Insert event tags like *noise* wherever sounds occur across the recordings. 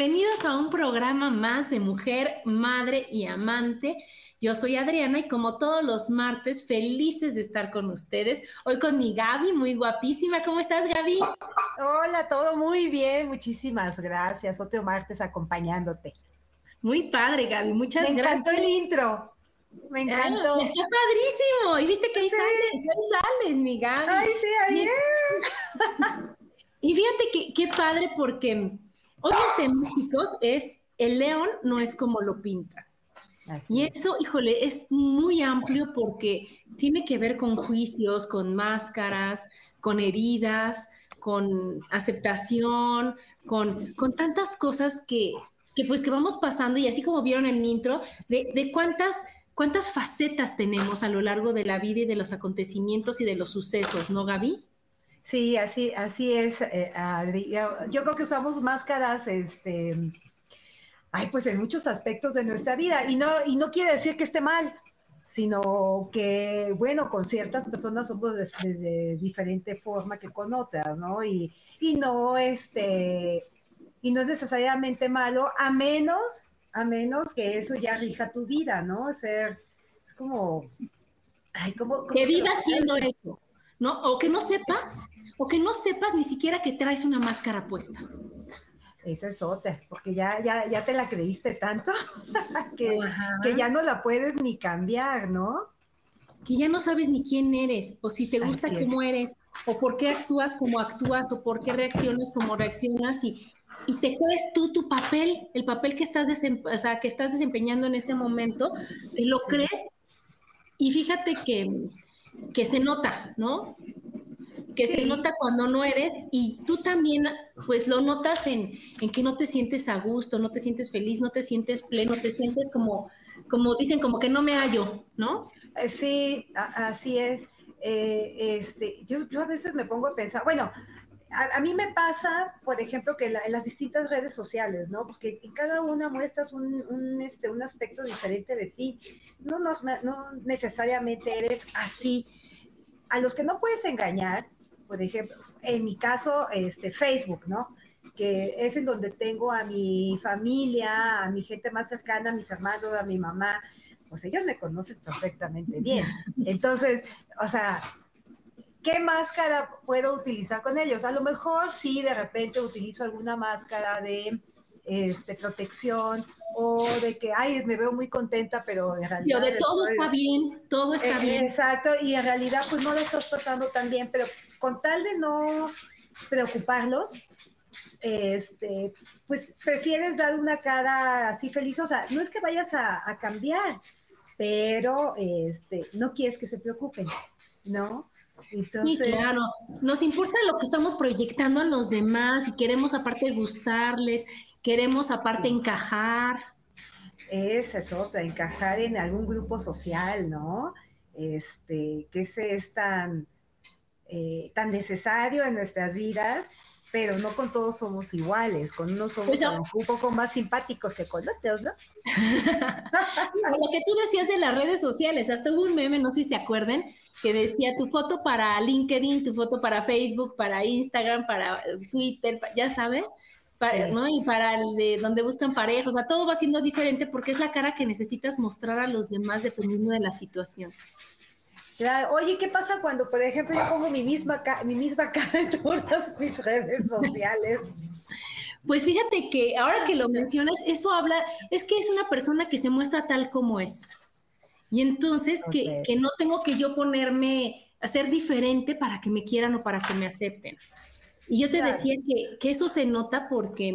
Bienvenidos a un programa más de Mujer, Madre y Amante. Yo soy Adriana y como todos los martes, felices de estar con ustedes. Hoy con mi Gaby, muy guapísima. ¿Cómo estás, Gaby? Hola, todo muy bien. Muchísimas gracias. Otro martes acompañándote. Muy padre, Gaby. Muchas gracias. Me encantó el intro. Me encantó. está padrísimo. Y viste que ahí sales, ahí sales, mi Gaby. Ay, sí, ahí es. *laughs* Y fíjate que qué padre porque hoy el tema, es el león no es como lo pinta. Y eso, híjole, es muy amplio porque tiene que ver con juicios, con máscaras, con heridas, con aceptación, con, con tantas cosas que, que, pues que vamos pasando y así como vieron en el intro, de, de cuántas, cuántas facetas tenemos a lo largo de la vida y de los acontecimientos y de los sucesos, ¿no, Gaby? Sí, así, así es, eh, Adri. Yo creo que usamos máscaras, este, ay, pues en muchos aspectos de nuestra vida. Y no, y no quiere decir que esté mal, sino que, bueno, con ciertas personas somos de, diferente forma que con otras, ¿no? Y, y no, este, y no es necesariamente malo, a menos, a menos que eso ya rija tu vida, ¿no? Ser, es como, ay, como... que vivas siendo eso. ¿no? O que no sepas, o que no sepas ni siquiera que traes una máscara puesta. Eso es otra, porque ya, ya, ya te la creíste tanto *laughs* que, que, ya no la puedes ni cambiar, ¿no? Que ya no sabes ni quién eres, o si te gusta cómo eres, o por qué actúas como actúas, o por qué reaccionas como reaccionas, y, y te crees tú tu papel, el papel que estás, o sea, que estás desempeñando en ese momento, te lo crees, y fíjate que que se nota, ¿no? Que se nota cuando no eres y tú también, pues lo notas en, en, que no te sientes a gusto, no te sientes feliz, no te sientes pleno, te sientes como, como dicen, como que no me hallo, ¿no? Eh, sí, así es. Eh, este, yo, yo a veces me pongo a pensar, bueno, a, mí me pasa, por ejemplo, que en las distintas redes sociales, ¿no? Porque en cada una muestras un, un, este, un aspecto diferente de ti. No, no, no, necesariamente eres así. A los que no puedes engañar, por ejemplo, en mi caso, este, Facebook, ¿no? Que es en donde tengo a mi familia, a mi gente más cercana, a mis hermanos, a mi mamá, pues ellos me conocen perfectamente bien. *laughs* Entonces, o sea, ¿qué máscara puedo utilizar con ellos? A lo mejor sí, de repente utilizo alguna máscara de este, protección o de que, ay, me veo muy contenta, pero en realidad... de todo está bien, todo está eh, bien. Exacto, y en realidad pues no lo estás pasando tan bien, pero con tal de no preocuparlos, este, pues prefieres dar una cara así feliz, o sea, no es que vayas a, a cambiar, pero este, no quieres que se preocupen, ¿no? Sí, claro. Nos importa lo que estamos proyectando a los demás y queremos aparte gustarles, queremos aparte encajar. Esa es otra, encajar en algún grupo social, ¿no? Este, que ese es tan, eh, tan necesario en nuestras vidas, pero no con todos somos iguales, con unos somos pues un poco más simpáticos que con otros, ¿no? *laughs* lo que tú decías de las redes sociales, hasta hubo un meme, no sé si se acuerden, que decía tu foto para LinkedIn, tu foto para Facebook, para Instagram, para Twitter, ya sabes, para, ¿no? Y para el de donde buscan parejas, o sea, todo va siendo diferente porque es la cara que necesitas mostrar a los demás dependiendo de la situación. Claro. Oye, ¿qué pasa cuando, por ejemplo, yo pongo mi misma, mi misma cara en todas mis redes sociales? Pues fíjate que ahora que lo mencionas, eso habla, es que es una persona que se muestra tal como es. Y entonces que, que, no tengo que yo ponerme a ser diferente para que me quieran o para que me acepten. Y yo te decía que, que, eso se nota porque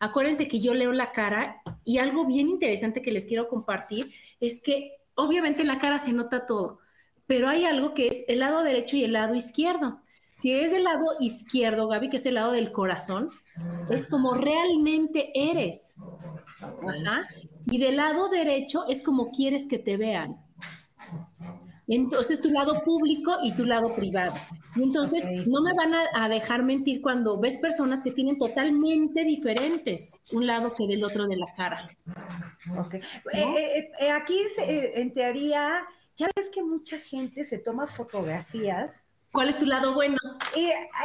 acuérdense que yo leo la cara y algo bien interesante que les quiero compartir es que obviamente en la cara se nota todo, pero hay algo que es el lado derecho y el lado izquierdo. Si es del lado izquierdo, Gaby, que es el lado del corazón, es como realmente eres. Y del lado derecho es como quieres que te vean. Entonces, tu lado público y tu lado privado. Entonces, no me van a, dejar mentir cuando ves personas que tienen totalmente diferentes un lado que del otro de la cara. Okay. Eh, eh, eh, aquí, en teoría, ya ves que mucha gente se toma fotografías. ¿Cuál es tu lado bueno?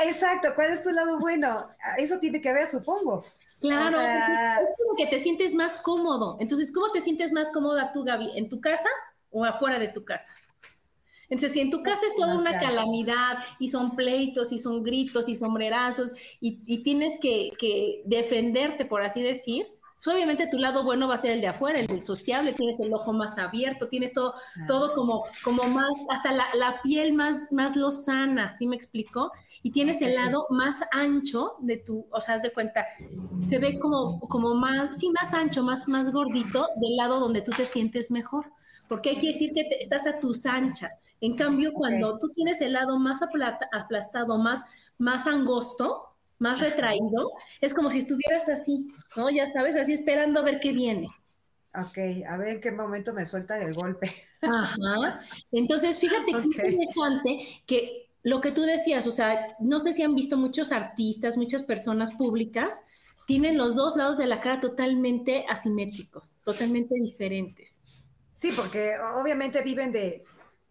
exacto, ¿cuál es tu lado bueno? Eso tiene que ver, supongo. Claro, es como que te sientes más cómodo. Entonces, ¿cómo te sientes más cómoda tú, Gaby? ¿En tu casa o afuera de tu casa? Entonces, si en tu casa es toda una calamidad y son pleitos y son gritos y sombrerazos y, tienes que, defenderte, por así decir, pues obviamente tu lado bueno va a ser el de afuera, el del sociable, tienes el ojo más abierto, tienes todo, todo como, como más, hasta la, piel más, más lozana, ¿sí me explico? Y tienes el lado más ancho de tu, o sea, haz de cuenta, se ve como, como más, sí, más ancho, más, más gordito del lado donde tú te sientes mejor porque hay que decir que estás a tus anchas. En cambio, cuando tú tienes el lado más aplastado, más, más angosto, más retraído, es como si estuvieras así, ¿no? Ya sabes, así esperando a ver qué viene. Ok, a ver en qué momento me suelta el golpe. Ajá. Entonces, fíjate qué interesante que lo que tú decías, o sea, no sé si han visto muchos artistas, muchas personas públicas, tienen los dos lados de la cara totalmente asimétricos, totalmente diferentes. Sí, porque obviamente viven de,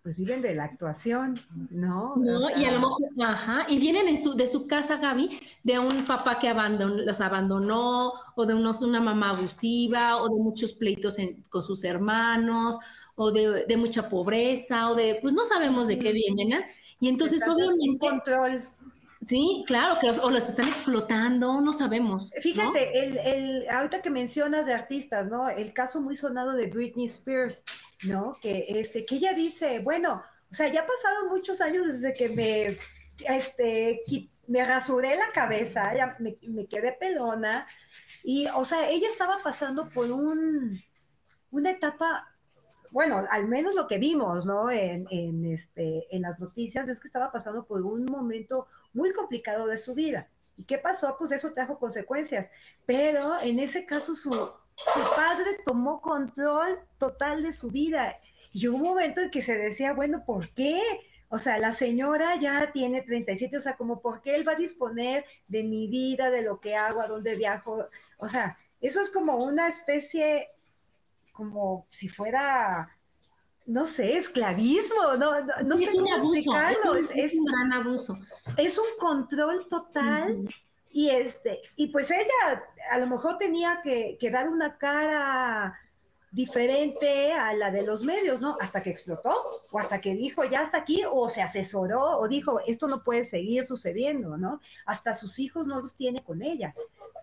pues viven de la actuación, ¿no? No, y a lo mejor, ajá, y vienen de su casa, Gaby, de un papá que abandonó, los abandonó, o de unos, una mamá abusiva, o de muchos pleitos con sus hermanos, o de, mucha pobreza, o de, pues no sabemos de qué vienen, ¿eh? Y entonces, obviamente. Control. Sí, claro, que o los están explotando, no sabemos. Fíjate, El, el, ahorita que mencionas de artistas, ¿no? El caso muy sonado de Britney Spears, ¿no? Que, este, que ella dice, bueno, o sea, ya ha pasado muchos años desde que me, este, me rasuré la cabeza, ya me, me quedé pelona, y, o sea, ella estaba pasando por un, una etapa bueno, al menos lo que vimos, ¿no? En, en, este, en las noticias es que estaba pasando por un momento muy complicado de su vida. ¿Y qué pasó? Pues eso trajo consecuencias. Pero en ese caso su, su padre tomó control total de su vida. Y hubo un momento en que se decía, bueno, ¿por qué? O sea, la señora ya tiene 37, o sea, como por qué él va a disponer de mi vida, de lo que hago, a dónde viajo. O sea, eso es como una especie como si fuera, no sé, esclavismo, no, no, sé es un abuso, es un, gran abuso. Es un control total. Y este, y pues ella a lo mejor tenía que, que, dar una cara diferente a la de los medios, ¿no? Hasta que explotó, o hasta que dijo, ya está aquí, o se asesoró, o dijo, esto no puede seguir sucediendo, ¿no? Hasta sus hijos no los tiene con ella.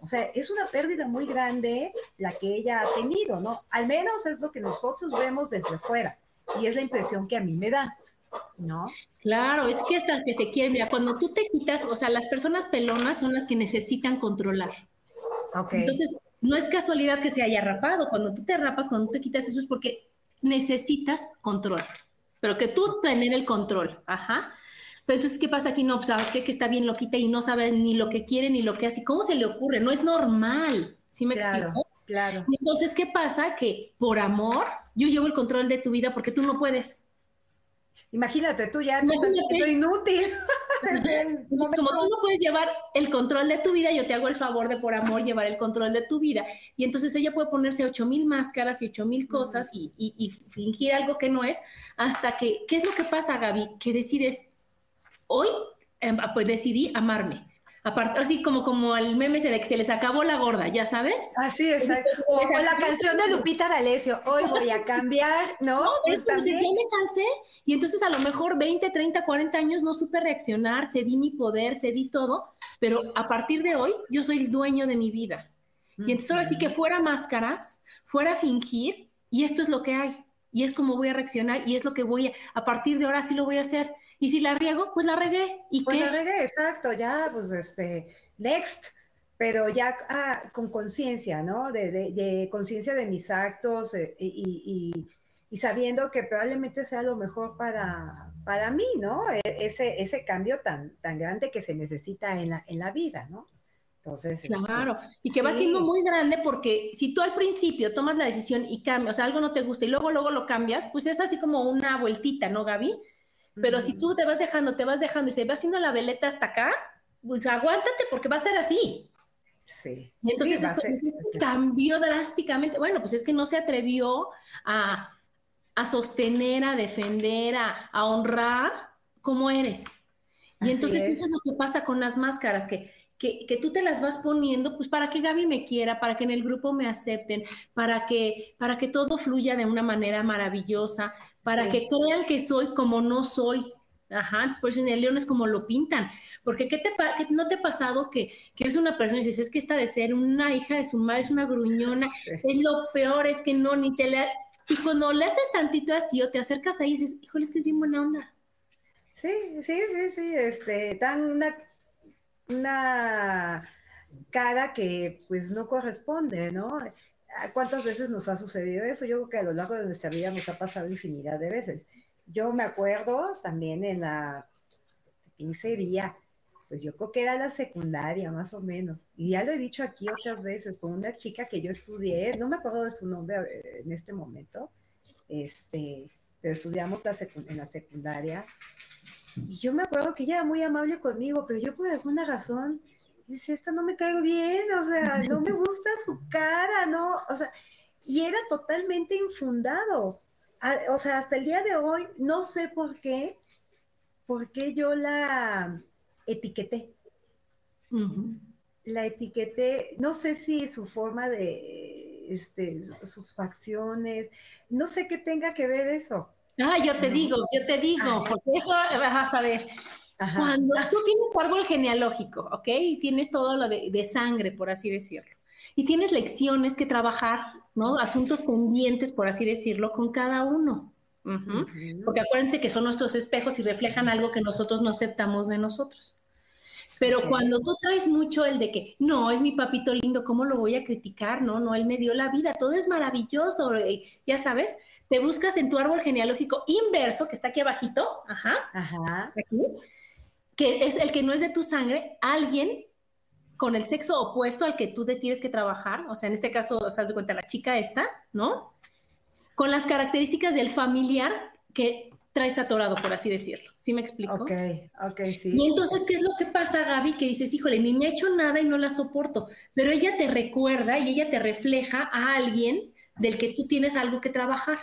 O sea, es una pérdida muy grande la que ella ha tenido, ¿no? Al menos es lo que nosotros vemos desde fuera y es la impresión que a mí me da, ¿no? Claro, es que hasta que se quiere, mira, cuando tú te quitas, o sea, las personas pelonas son las que necesitan controlar. Okay. Entonces, no es casualidad que se haya rapado. Cuando tú te rapas, cuando tú te quitas eso es porque necesitas control. Pero que tú tener el control, ajá. Pero entonces, ¿qué pasa aquí? No, pues, ¿sabes qué? Que está bien loquita y no sabe ni lo que quiere ni lo que hace. ¿Cómo se le ocurre? No es normal. ¿Sí me explico? Claro. entonces, ¿qué pasa? Que por amor, yo llevo el control de tu vida porque tú no puedes. Imagínate, tú ya Imagínate. inútil. *laughs* Pues *laughs* como tú no puedes llevar el control de tu vida, yo te hago el favor de por amor llevar el control de tu vida. Y entonces ella puede ponerse ocho mil máscaras y ocho mil cosas y, y, fingir algo que no es, hasta que, ¿qué es lo que pasa, Gaby? Que decides, hoy em, pues decidí amarme. Así como, como el meme se de que se les acabó la gorda, ¿ya sabes? Así es. O, la canción de Lupita D'Alessio, hoy voy a cambiar, ¿no? no pues ya me cansé y entonces a lo mejor 20, 30, 40 años no supe reaccionar, cedí mi poder, cedí todo, pero a partir de hoy yo soy el dueño de mi vida. Y entonces ahora sí que fuera máscaras, fuera fingir, y esto es lo que hay, y es como voy a reaccionar, y es lo que voy a, a partir de ahora sí lo voy a hacer. Y si la riego, pues la regué. ¿Y pues qué? la regué, exacto, ya, pues este, next, pero ya ah, con conciencia, ¿no? De, de, conciencia de mis actos eh, y, y, sabiendo que probablemente sea lo mejor para, para mí, ¿no? E, ese, ese cambio tan, tan grande que se necesita en la, en la vida, ¿no? Entonces, este, claro, y que va siendo muy grande porque si tú al principio tomas la decisión y cambias, o sea, algo no te gusta y luego, luego lo cambias, pues es así como una vueltita, ¿no, Gaby? Pero si tú te vas dejando, te vas dejando y se va haciendo la veleta hasta acá, pues aguántate porque va a ser así. Sí. Y entonces cambió drásticamente. Bueno, pues es que no se atrevió a, sostener, a defender, a, honrar como eres. Y entonces eso es lo que pasa con las máscaras, que, que, que, tú te las vas poniendo, pues para que Gaby me quiera, para que en el grupo me acepten, para que, para que todo fluya de una manera maravillosa, para que crean que soy como no soy. Ajá, por eso en el león es como lo pintan. Porque ¿qué te, no te ha pasado que, que es una persona y dices, es que esta de ser una hija de su madre, es una gruñona, *laughs* es lo peor, es que no, ni te le... Y cuando le haces tantito así o te acercas ahí y dices, híjole, es que es bien buena onda. Sí, sí, sí, sí, este, tan una, una cara que pues no corresponde, ¿no? ¿Cuántas veces nos ha sucedido eso? Yo creo que a lo largo de nuestra vida nos ha pasado infinidad de veces. Yo me acuerdo también en la pincería, pues yo creo que era la secundaria más o menos. Y ya lo he dicho aquí otras veces, con una chica que yo estudié, no me acuerdo de su nombre eh, en este momento, este, pero estudiamos en la secundaria. Y yo me acuerdo que ella era muy amable conmigo, pero yo por alguna razón dice, esta no me caigo bien, o sea, no me gusta su cara, ¿no? O sea, y era totalmente infundado. O sea, hasta el día de hoy no sé por qué, por qué yo la etiqueté. La etiqueté, no sé si su forma de, este, sus facciones, no sé qué tenga que ver eso. Ah, yo te digo, yo te digo, porque eso vas a saber. Cuando tú tienes tu árbol genealógico, ¿ok? Y tienes todo lo de, sangre, por así decirlo. Y tienes lecciones que trabajar, ¿no? Asuntos pendientes, por así decirlo, con cada uno. Porque acuérdense que son nuestros espejos y reflejan algo que nosotros no aceptamos de nosotros. Pero cuando tú traes mucho el de que, no, es mi papito lindo, ¿cómo lo voy a criticar? No, no, él me dio la vida, todo es maravilloso, ya sabes, te buscas en tu árbol genealógico inverso, que está aquí abajito, ajá, ajá. Aquí, que es el que no es de tu sangre, alguien con el sexo opuesto al que tú te tienes que trabajar, o sea, en este caso, o sea, de cuenta la chica esta, ¿no? Con las características del familiar que traes atorado, por así decirlo. ¿Sí me explico? Ok, ok, sí. Y entonces, ¿qué es lo que pasa, Gaby? Que dices, híjole, ni me ha hecho nada y no la soporto, pero ella te recuerda y ella te refleja a alguien del que tú tienes algo que trabajar.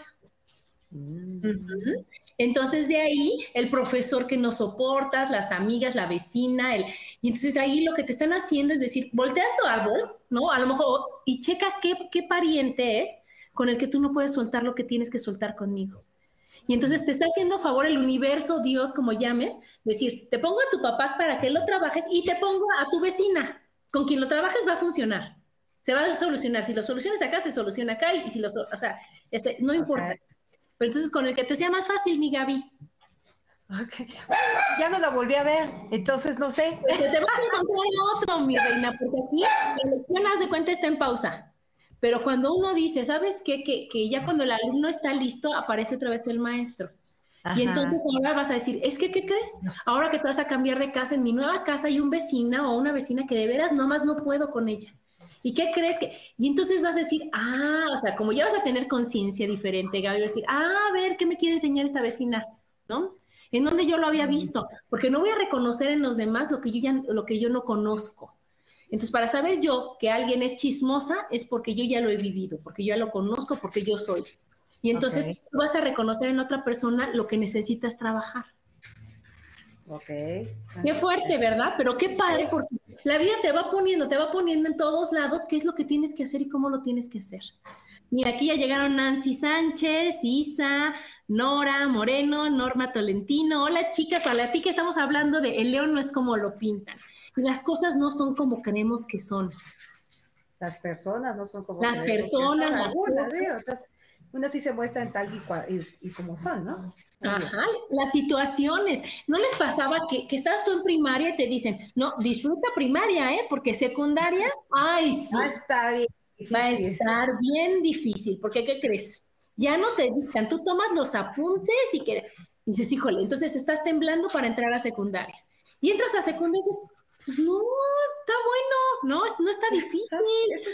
Mm. Entonces de ahí el profesor que no soportas, las amigas, la vecina, el, y entonces ahí lo que te están haciendo es decir, voltea tu árbol, ¿no? A lo mejor, y checa qué, qué pariente es con el que tú no puedes soltar lo que tienes que soltar conmigo. Y entonces te está haciendo favor el universo, Dios, como llames, decir, te pongo a tu papá para que lo trabajes y te pongo a tu vecina. Con quien lo trabajes va a funcionar. Se va a solucionar. Si lo solucionas acá, se soluciona acá y si lo, o sea, ese, no importa. Pero entonces con el que te sea más fácil, mi Gaby. Ok. Ya no la volví a ver, entonces no sé. Pues te vas a encontrar otro, mi reina, porque aquí la lección, haz de cuenta, está en pausa. Pero cuando uno dice, ¿sabes qué? Que, que ya cuando el alumno está listo, aparece otra vez el maestro. Y entonces ahora vas a decir, es que, ¿qué crees? Ahora que te vas a cambiar de casa, en mi nueva casa hay un vecina o una vecina que de veras nomás no puedo con ella. ¿Y qué crees que? Y entonces vas a decir, ah, o sea, como ya vas a tener conciencia diferente, Gaby, vas a decir, ah, a ver, ¿qué me quiere enseñar esta vecina? ¿No? En donde yo lo había visto, porque no voy a reconocer en los demás lo que yo ya, lo que yo no conozco. Entonces, para saber yo que alguien es chismosa es porque yo ya lo he vivido, porque yo ya lo conozco, porque yo soy. Y entonces tú vas a reconocer en otra persona lo que necesitas trabajar. Ok. Qué fuerte, ¿verdad? Pero qué padre, porque la vida te va poniendo, te va poniendo en todos lados qué es lo que tienes que hacer y cómo lo tienes que hacer. Mira, aquí ya llegaron Nancy Sánchez, Isa, Nora Moreno, Norma Tolentino. Hola chicas, para ti que estamos hablando de el león no es como lo pintan. Las cosas no son como creemos que son. Las personas no son como las personas, las personas. unas sí se muestran tal y, como son, ¿no? Ajá, las situaciones. ¿No les pasaba que, que estabas tú en primaria y te dicen, no, disfruta primaria, ¿eh? Porque secundaria, ay, sí. Bien. Va a estar bien difícil, porque ¿qué crees? Ya no te dictan, tú tomas los apuntes y que dices, híjole, entonces estás temblando para entrar a secundaria. Y entras a secundaria y dices, pues no, está bueno, no, no está *laughs* difícil.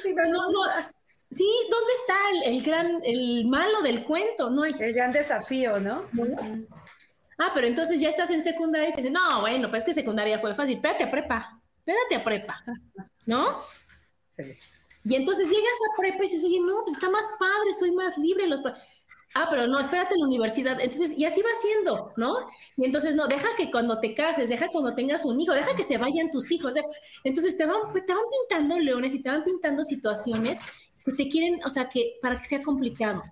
Sí, ¿dónde está el, gran, el malo del cuento? No hay. El gran desafío, ¿no? Ah, pero entonces ya estás en secundaria y te dicen, no, bueno, pues es que secundaria fue fácil, espérate a prepa, espérate a prepa, ¿no? Sí. Y entonces llegas a prepa y dices, oye, no, pues está más padre, soy más libre. Los... Ah, pero no, espérate en la universidad. Entonces, y así va siendo, ¿no? Y entonces, no, deja que cuando te cases, deja cuando tengas un hijo, deja que se vayan tus hijos. Entonces, te van, te van pintando leones y te van pintando situaciones que te quieren, o sea, que para que sea complicado.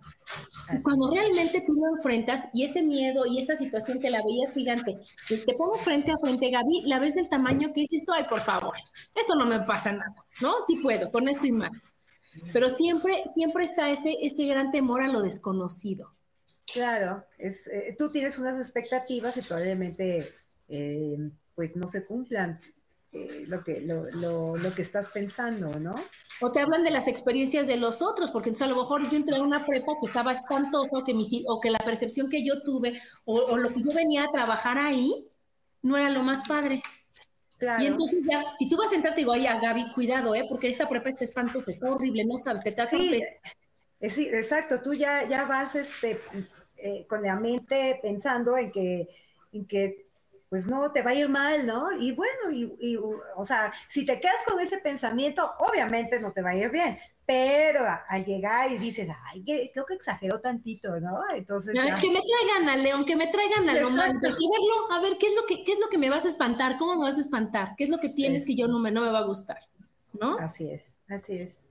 cuando realmente tú lo enfrentas y ese miedo y esa situación que la veías gigante, te pongo frente a frente, Gaby, la ves del tamaño que es esto, ay, por favor, esto no me pasa nada, ¿no? Sí puedo, con esto y más. Pero siempre, siempre está ese, ese gran temor a lo desconocido. Claro, es, eh, tú tienes unas expectativas y probablemente eh, pues no se cumplan. Eh, lo, que, lo, lo, que estás pensando, ¿no? O te hablan de las experiencias de los otros, porque entonces a lo mejor yo entré a una prepa que estaba espantosa o que, mi, o que la percepción que yo tuve o, lo que yo venía a trabajar ahí no era lo más padre. Y entonces ya, si tú vas a entrar, te digo, ay, Gaby, cuidado, ¿eh? Porque esta prepa está espantosa, está horrible, no sabes, te trata sí, eh, sí, exacto, tú ya, ya vas este, eh, con la mente pensando en que, en que pues no, te va a ir mal, ¿no? Y bueno, y, o sea, si te quedas con ese pensamiento, obviamente no te va a ir bien, pero al llegar y dices, ay, que, creo que exageró tantito, ¿no? Entonces... Que me traigan a León, que me traigan a León, a ver, ¿qué es, lo que, ¿qué es lo que me vas a espantar? ¿Cómo me vas a espantar? ¿Qué es lo que tienes que yo no me, no me va a gustar? ¿No? Así es, así es.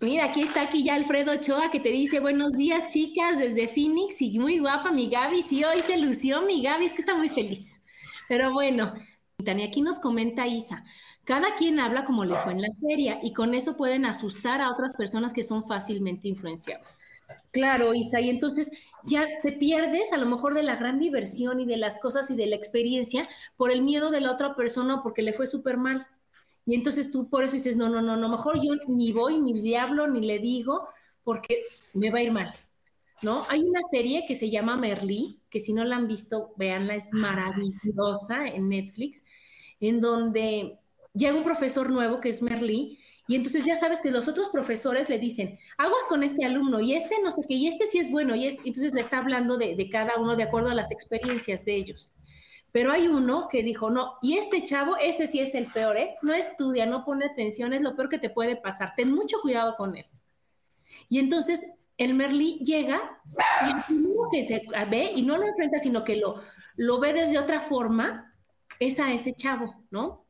Mira, aquí está aquí ya Alfredo Ochoa que te dice buenos días chicas desde Phoenix y muy guapa mi Gaby, sí, hoy se lució mi Gaby, es que está muy feliz. Pero bueno, Tania, aquí nos comenta Isa, cada quien habla como le fue en la feria y con eso pueden asustar a otras personas que son fácilmente influenciables. Claro, Isa, y entonces ya te pierdes a lo mejor de la gran diversión y de las cosas y de la experiencia por el miedo de la otra persona porque le fue súper mal. Y entonces tú por eso dices, no, no, no, no, mejor yo ni voy, ni le hablo, ni le digo, porque me va a ir mal. ¿No? Hay una serie que se llama Merlí, que si no la han visto, véanla, es maravillosa en Netflix, en donde llega un profesor nuevo que es Merlí, y entonces ya sabes que los otros profesores le dicen, aguas con este alumno, y este no sé qué, y este sí es bueno, y entonces le está hablando de, de, cada uno de acuerdo a las experiencias de ellos. Pero hay uno que dijo, no, y este chavo, ese sí es el peor, ¿eh? No estudia, no pone atención, es lo peor que te puede pasar. Ten mucho cuidado con él. Y entonces el Merlí llega y el primero que se ve y no lo enfrenta, sino que lo, lo ve desde otra forma, es a ese chavo, ¿no?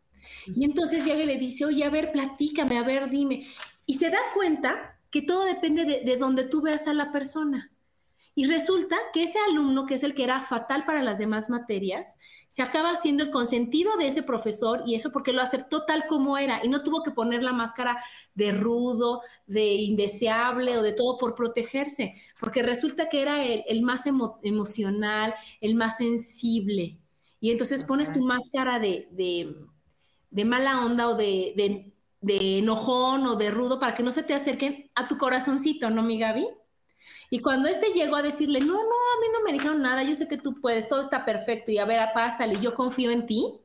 Y entonces llega y le dice, oye, a ver, platícame, a ver, dime. Y se da cuenta que todo depende de, de donde tú veas a la persona. Y resulta que ese alumno, que es el que era fatal para las demás materias, se acaba siendo el consentido de ese profesor y eso porque lo aceptó tal como era y no tuvo que poner la máscara de rudo, de indeseable o de todo por protegerse, porque resulta que era el, más emocional, el más sensible. Y entonces pones tu máscara de, de, mala onda o de, de enojón o de rudo para que no se te acerquen a tu corazoncito, ¿no, mi Gaby? Y cuando este llegó a decirle, no, no, a mí no me dijeron nada, yo sé que tú puedes, todo está perfecto y a ver, pásale, yo confío en ti,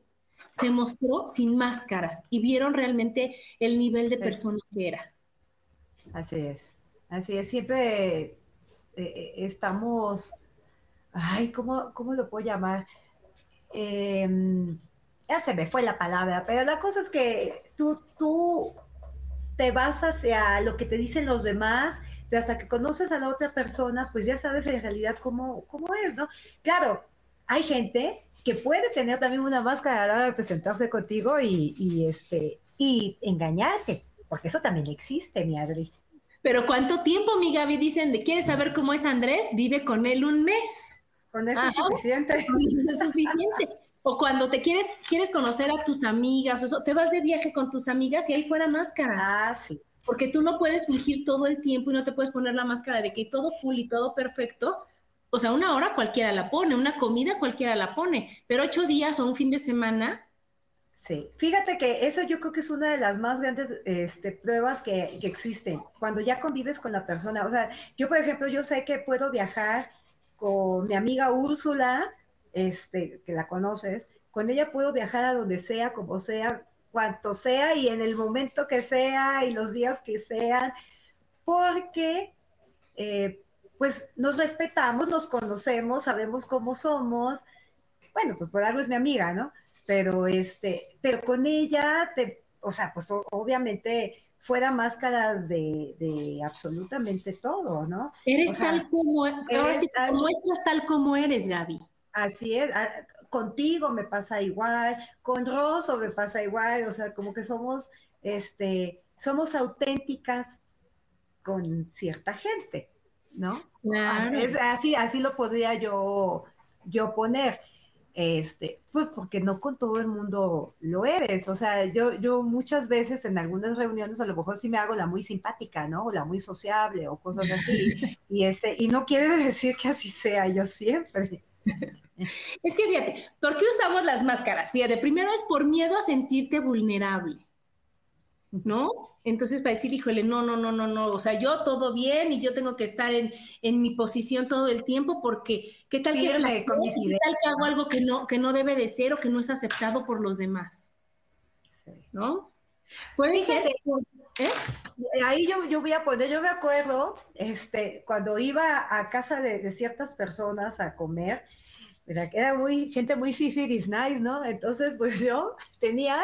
se mostró sin máscaras y vieron realmente el nivel de persona que era. Así es, así es, siempre eh, eh, estamos, ay, ¿cómo, ¿cómo, lo puedo llamar? Em, ya se me fue la palabra, pero la cosa es que tú, tú te vas hacia lo que te dicen los demás pero hasta que conoces a la otra persona, pues ya sabes en realidad cómo, cómo es, ¿no? Claro, hay gente que puede tener también una máscara a la hora de presentarse contigo y, y, este, y engañarte, porque eso también existe, mi Adri. Pero ¿cuánto tiempo, mi Gaby? Dicen, ¿quieres saber cómo es Andrés? Vive con él un mes. Con eso es suficiente. *laughs* Con eso es suficiente. O cuando te quieres, quieres conocer a tus amigas, o eso, te vas de viaje con tus amigas y ahí fuera máscaras. Ah, sí. Porque tú no puedes fingir todo el tiempo y no te puedes poner la máscara de que todo cool y todo perfecto. O sea, una hora cualquiera la pone, una comida cualquiera la pone, pero ocho días o un fin de semana. Sí, fíjate que eso yo creo que es una de las más grandes este, pruebas que, que existen, cuando ya convives con la persona. O sea, yo, por ejemplo, yo sé que puedo viajar con mi amiga Úrsula, este, que la conoces, con ella puedo viajar a donde sea, como sea, cuanto sea y en el momento que sea y los días que sean, porque eh, pues nos respetamos, nos conocemos, sabemos cómo somos. Bueno, pues por algo es mi amiga, ¿no? Pero este, pero con ella, te, o sea, pues obviamente fuera máscaras de, de absolutamente todo, ¿no? Eres tal como, ahora sí, muestras tal como eres, Gaby. Así es, contigo me pasa igual, con Rosso me pasa igual, o sea, como que somos, este, somos auténticas con cierta gente, ¿no? Claro. así, así lo podría yo, yo poner. Este, pues porque no con todo el mundo lo eres. O sea, yo, yo muchas veces en algunas reuniones a lo mejor sí me hago la muy simpática, ¿no? O la muy sociable o cosas así. *laughs* y este, y no quiere decir que así sea yo siempre. *laughs* Es que fíjate, ¿por qué usamos las máscaras? Fíjate, primero es por miedo a sentirte vulnerable, ¿no? Entonces para decir, híjole, no, no, no, no, no, o sea, yo todo bien y yo tengo que estar en, en mi posición todo el tiempo porque ¿qué tal que, ¿qué tal que hago algo que no, que no debe de ser o que no es aceptado por los demás? ¿No? Puede ser. ¿eh? Ahí yo, yo voy a poner, yo me acuerdo, este, cuando iba a casa de, de ciertas personas a comer, era muy, gente muy fifiris nice, ¿no? Entonces, pues *laughs* yo tenía,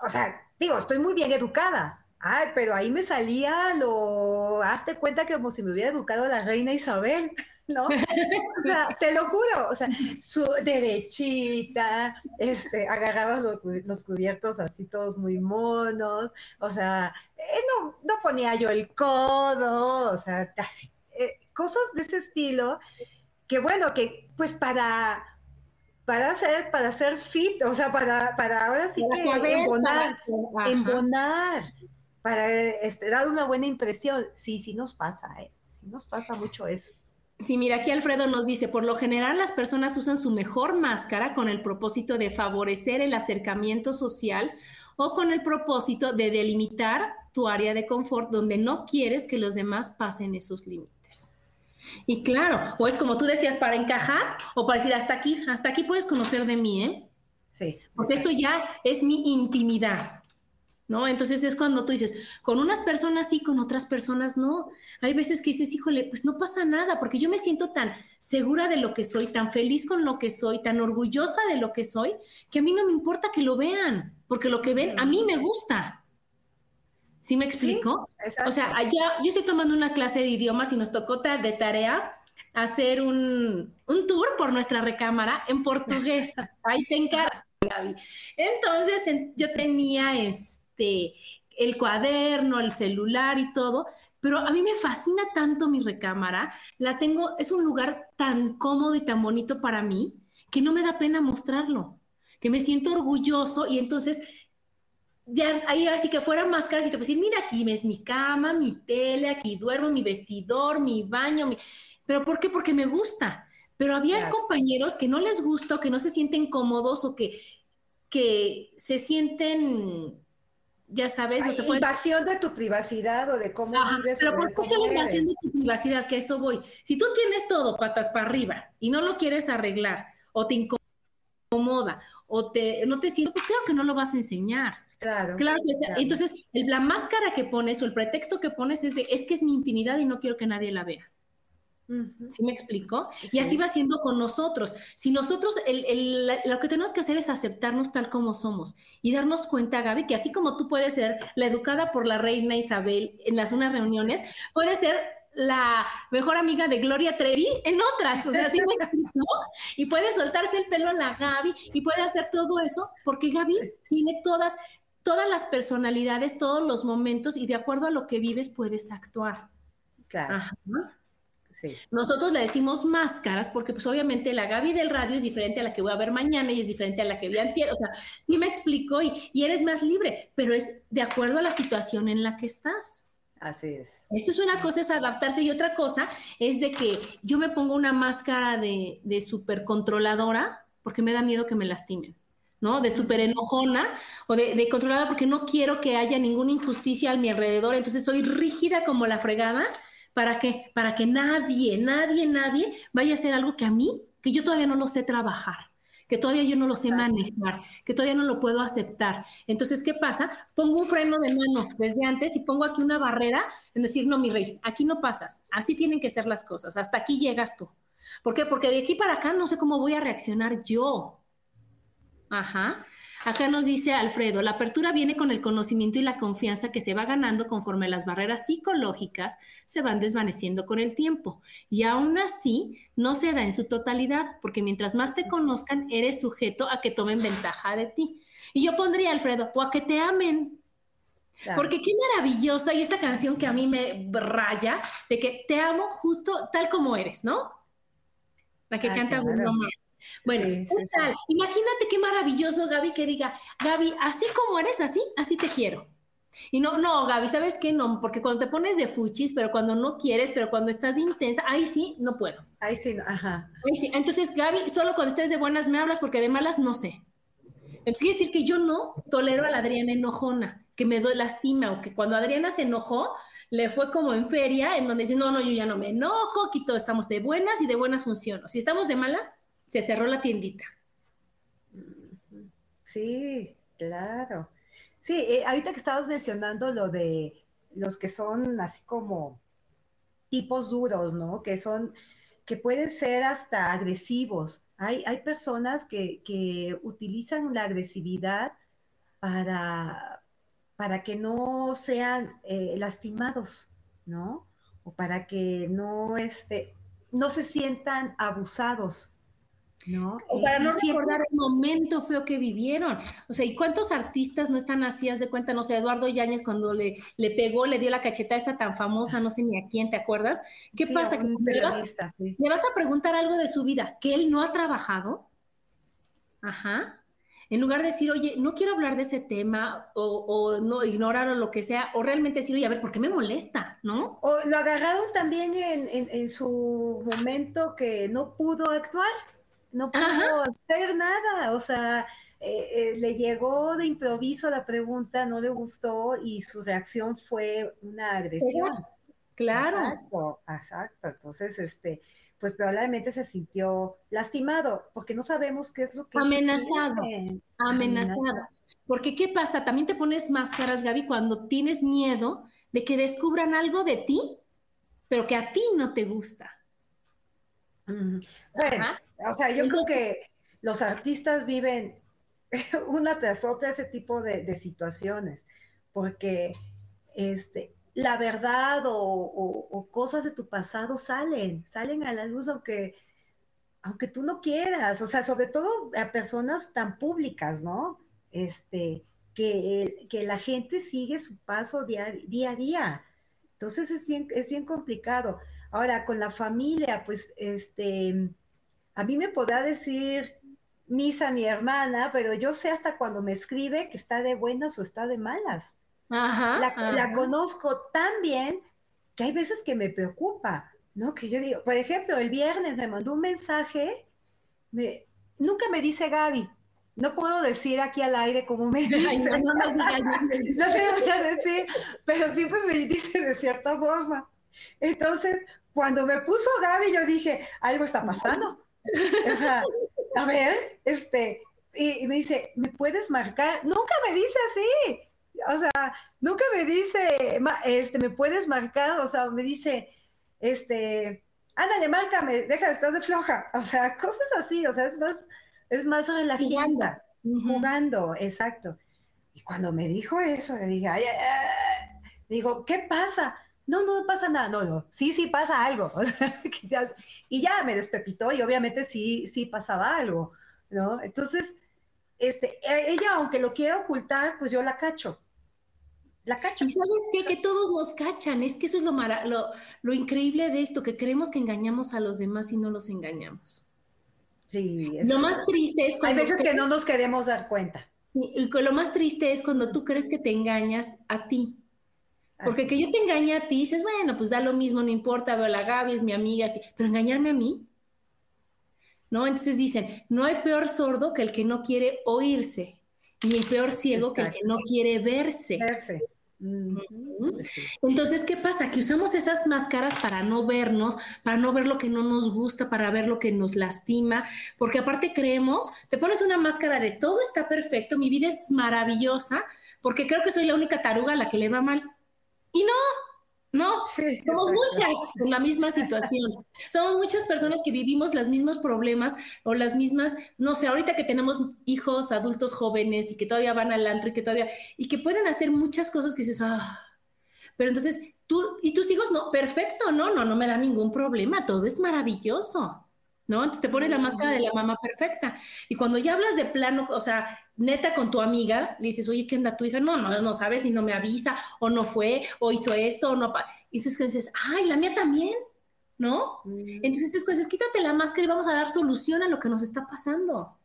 o sea, digo, estoy muy bien educada, ay, pero ahí me salía lo, hazte cuenta que como si me hubiera educado la reina Isabel, *laughs* ¿no? O sea, te lo juro, o sea, su derechita, este, agarraba los, cubiertos así todos muy monos, o sea, eh, no, no ponía yo el codo, o sea, eh, cosas de ese estilo que bueno, que pues para, para hacer, para ser fit, o sea, para, para ahora sí que embonar, para, embonar, para este, dar una buena impresión. Sí, sí nos pasa, ¿eh? Sí nos pasa mucho eso. Sí, mira, aquí Alfredo nos dice, por lo general las personas usan su mejor máscara con el propósito de favorecer el acercamiento social o con el propósito de delimitar tu área de confort donde no quieres que los demás pasen esos límites. Y claro, o es como tú decías, para encajar o para decir, hasta aquí, hasta aquí puedes conocer de mí, ¿eh? Sí. Porque esto ya es mi intimidad, ¿no? Entonces es cuando tú dices, con unas personas sí, con otras personas no. Hay veces que dices, híjole, pues no pasa nada, porque yo me siento tan segura de lo que soy, tan feliz con lo que soy, tan orgullosa de lo que soy, que a mí no me importa que lo vean, porque lo que ven a mí me gusta. ¿Sí me explico? o sea, allá, yo estoy tomando una clase de idiomas y nos tocó de tarea hacer un, un tour por nuestra recámara en portugués. *laughs* Ahí te encargo, Gaby. Entonces, yo tenía este, el cuaderno, el celular y todo, pero a mí me fascina tanto mi recámara. La tengo, es un lugar tan cómodo y tan bonito para mí que no me da pena mostrarlo, que me siento orgulloso y entonces ya ahí así que fueran máscaras y te decir, mira, aquí ves mi cama, mi tele, aquí duermo, mi vestidor, mi baño, mi... pero ¿por qué? Porque me gusta. Pero había compañeros que no les gusta que no se sienten cómodos o que, que se sienten, ya sabes, o sea, invasión de tu privacidad o de cómo vives. Pero ¿por qué la invasión de tu privacidad? Que eso voy. Si tú tienes todo patas para arriba y no lo quieres arreglar o te incomoda o te, no te sientes, pues claro que no lo vas a enseñar. Claro. Claro entonces la máscara que pones o el pretexto que pones es de, es que es mi intimidad y no quiero que nadie la vea. ¿Sí me explico? Y así va siendo con nosotros. Si nosotros, lo que tenemos que hacer es aceptarnos tal como somos y darnos cuenta, Gaby, que así como tú puedes ser la educada por la reina Isabel en las unas reuniones, puedes ser la mejor amiga de Gloria Trevi en otras, o sea, ¿sí ¿no? Y puede soltarse el pelo a la Gaby y puede hacer todo eso porque Gaby tiene todas, todas las personalidades, todos los momentos y de acuerdo a lo que vives puedes actuar. Claro. Nosotros le decimos máscaras porque pues obviamente la Gaby del radio es diferente a la que voy a ver mañana y es diferente a la que vi antier. O sea, sí me explico y, y eres más libre, pero es de acuerdo a la situación en la que estás. Así es. Esto es una cosa, es adaptarse y otra cosa es de que yo me pongo una máscara de, de súper controladora porque me da miedo que me lastimen. ¿No? De súper enojona o de, de, controlada porque no quiero que haya ninguna injusticia a mi alrededor, entonces soy rígida como la fregada ¿Para qué? Para que nadie, nadie, nadie vaya a hacer algo que a mí, que yo todavía no lo sé trabajar, que todavía yo no lo sé manejar, que todavía no lo puedo aceptar. Entonces, ¿qué pasa? Pongo un freno de mano desde antes y pongo aquí una barrera en decir, no, mi rey, aquí no pasas, así tienen que ser las cosas, hasta aquí llegas tú. ¿Por qué? Porque de aquí para acá no sé cómo voy a reaccionar yo. Ajá. Acá nos dice Alfredo, la apertura viene con el conocimiento y la confianza que se va ganando conforme las barreras psicológicas se van desvaneciendo con el tiempo. Y aún así, no se da en su totalidad, porque mientras más te conozcan, eres sujeto a que tomen ventaja de ti. Y yo pondría, Alfredo, o a que te amen. Porque qué maravillosa y esa canción que a mí me raya, de que te amo justo tal como eres, ¿no? La que ah, canta Bruno Mars. Bueno, Imagínate qué maravilloso, Gaby, que diga, Gaby, así como eres, así, así te quiero. Y no, no, Gaby, ¿sabes qué? No, porque cuando te pones de fuchis, pero cuando no quieres, pero cuando estás intensa, ahí sí, no puedo. Ahí sí, ajá. Ahí sí. Entonces, Gaby, solo cuando estés de buenas me hablas, porque de malas no sé. Entonces, quiere decir que yo no tolero a la Adriana enojona, que me doy lastima, o que cuando Adriana se enojó, le fue como en feria, en donde dice, no, no, yo ya no me enojo, aquí todos estamos de buenas y de buenas funciones. Si estamos de malas, se cerró la tiendita. Sí, claro. Sí, eh, ahorita que estabas mencionando lo de los que son así como tipos duros, ¿no? Que son, que pueden ser hasta agresivos. Hay, hay personas que, que utilizan la agresividad para, para que no sean eh, lastimados, ¿no? O para que no, este, no se sientan abusados. ¿No? O para no recordar el momento feo que vivieron. O sea, ¿y cuántos artistas no están así? Haz de cuenta, no sé, Eduardo Yáñez cuando le, le pegó, le dio la cacheta esa tan famosa, no sé ni a quién, ¿te acuerdas? ¿Qué pasa? Le, vas, le vas a preguntar algo de su vida que él no ha trabajado. Ajá. En lugar de decir, oye, no quiero hablar de ese tema, o, o no ignorar o lo que sea, o realmente decir, oye, a ver, ¿por qué me molesta? ¿No? O lo agarraron también en, en, en su momento que no pudo actuar no pudo hacer nada, o sea, eh, eh, le llegó de improviso la pregunta, no le gustó y su reacción fue una agresión. Claro. Exacto, exacto. Entonces, este, pues probablemente se sintió lastimado, porque no sabemos qué es lo que... Amenazado, amenazado. Porque ¿qué pasa? También te pones máscaras, Gaby, cuando tienes miedo de que descubran algo de ti, pero que a ti no te gusta. Bueno, o sea, yo creo que los artistas viven *laughs* una tras otra ese tipo de, situaciones, porque este, la verdad o, cosas de tu pasado salen, salen a la luz aunque, aunque tú no quieras, o sea, sobre todo a personas tan públicas, ¿no? Este, que, que la gente sigue su paso día, día a día. Entonces es bien, es bien complicado. Ahora, con la familia, pues, este, a mí me podrá decir misa mi hermana, pero yo sé hasta cuando me escribe que está de buenas o está de malas. Ajá, la, conozco tan bien que hay veces que me preocupa, ¿no? Que yo digo, por ejemplo, el viernes me mandó un mensaje, me, nunca me dice Gaby, no puedo decir aquí al aire cómo me *laughs* dice. no, no, *laughs* no, no te voy a decir, pero siempre me dice de cierta forma. Entonces, cuando me puso Gaby, yo dije, algo está pasando. O sea, a ver, este, y, me dice, ¿me puedes marcar? Nunca me dice así. O sea, nunca me dice, este, ¿me puedes marcar? O sea, me dice, este, ándale, márcame, deja de estar de floja. O sea, *laughs* cosas así, o sea, es más, es más relajada. Jugando. exacto. Y cuando me dijo eso, le dije, ay, ay, digo, ¿qué pasa? No, no pasa nada, no, no, sí, sí pasa algo. *laughs* y ya me despepitó y obviamente sí, sí pasaba algo, ¿no? Entonces, este, e, ella, aunque lo quiera ocultar, pues yo la cacho. La cacho. Y sabes qué? Que todos nos cachan. Es que eso es lo, lo, lo increíble de esto, que creemos que engañamos a los demás y no los engañamos. Sí. Lo más triste es cuando... Hay veces que no nos queremos dar cuenta. y lo más triste es cuando tú crees que te engañas a ti. Porque que yo te engañe a ti, dices, bueno, pues da lo mismo, no importa, veo a la Gaby, es mi amiga, pero engañarme a mí. ¿No? Entonces dicen, no hay peor sordo que el que no quiere oírse, ni el peor ciego que el que no quiere verse. verse. Entonces, ¿qué pasa? Que usamos esas máscaras para no vernos, para no ver lo que no nos gusta, para ver lo que nos lastima, porque aparte creemos, te pones una máscara de todo está perfecto, mi vida es maravillosa, porque creo que soy la única taruga a la que le va mal. Y no, no, somos muchas en la misma situación. Somos muchas personas que vivimos los mismos problemas o las mismas, no sé, ahorita que tenemos hijos, adultos jóvenes y que todavía van al antro y que todavía, y que pueden hacer muchas cosas que dices, ah, pero entonces tú y tus hijos, no, perfecto, no, no, no me da ningún problema, todo es maravilloso. ¿No? Entonces te pones la máscara de la mamá perfecta. Y cuando ya hablas de plano, o sea, neta con tu amiga, le dices, oye, ¿qué anda tu hija? No, no, no sabes y no me avisa, o no fue, o hizo esto, o no. Y entonces dices, ay, la mía también, ¿no? Mm. Entonces es cosas, quítate la máscara y vamos a dar solución a lo que nos está pasando.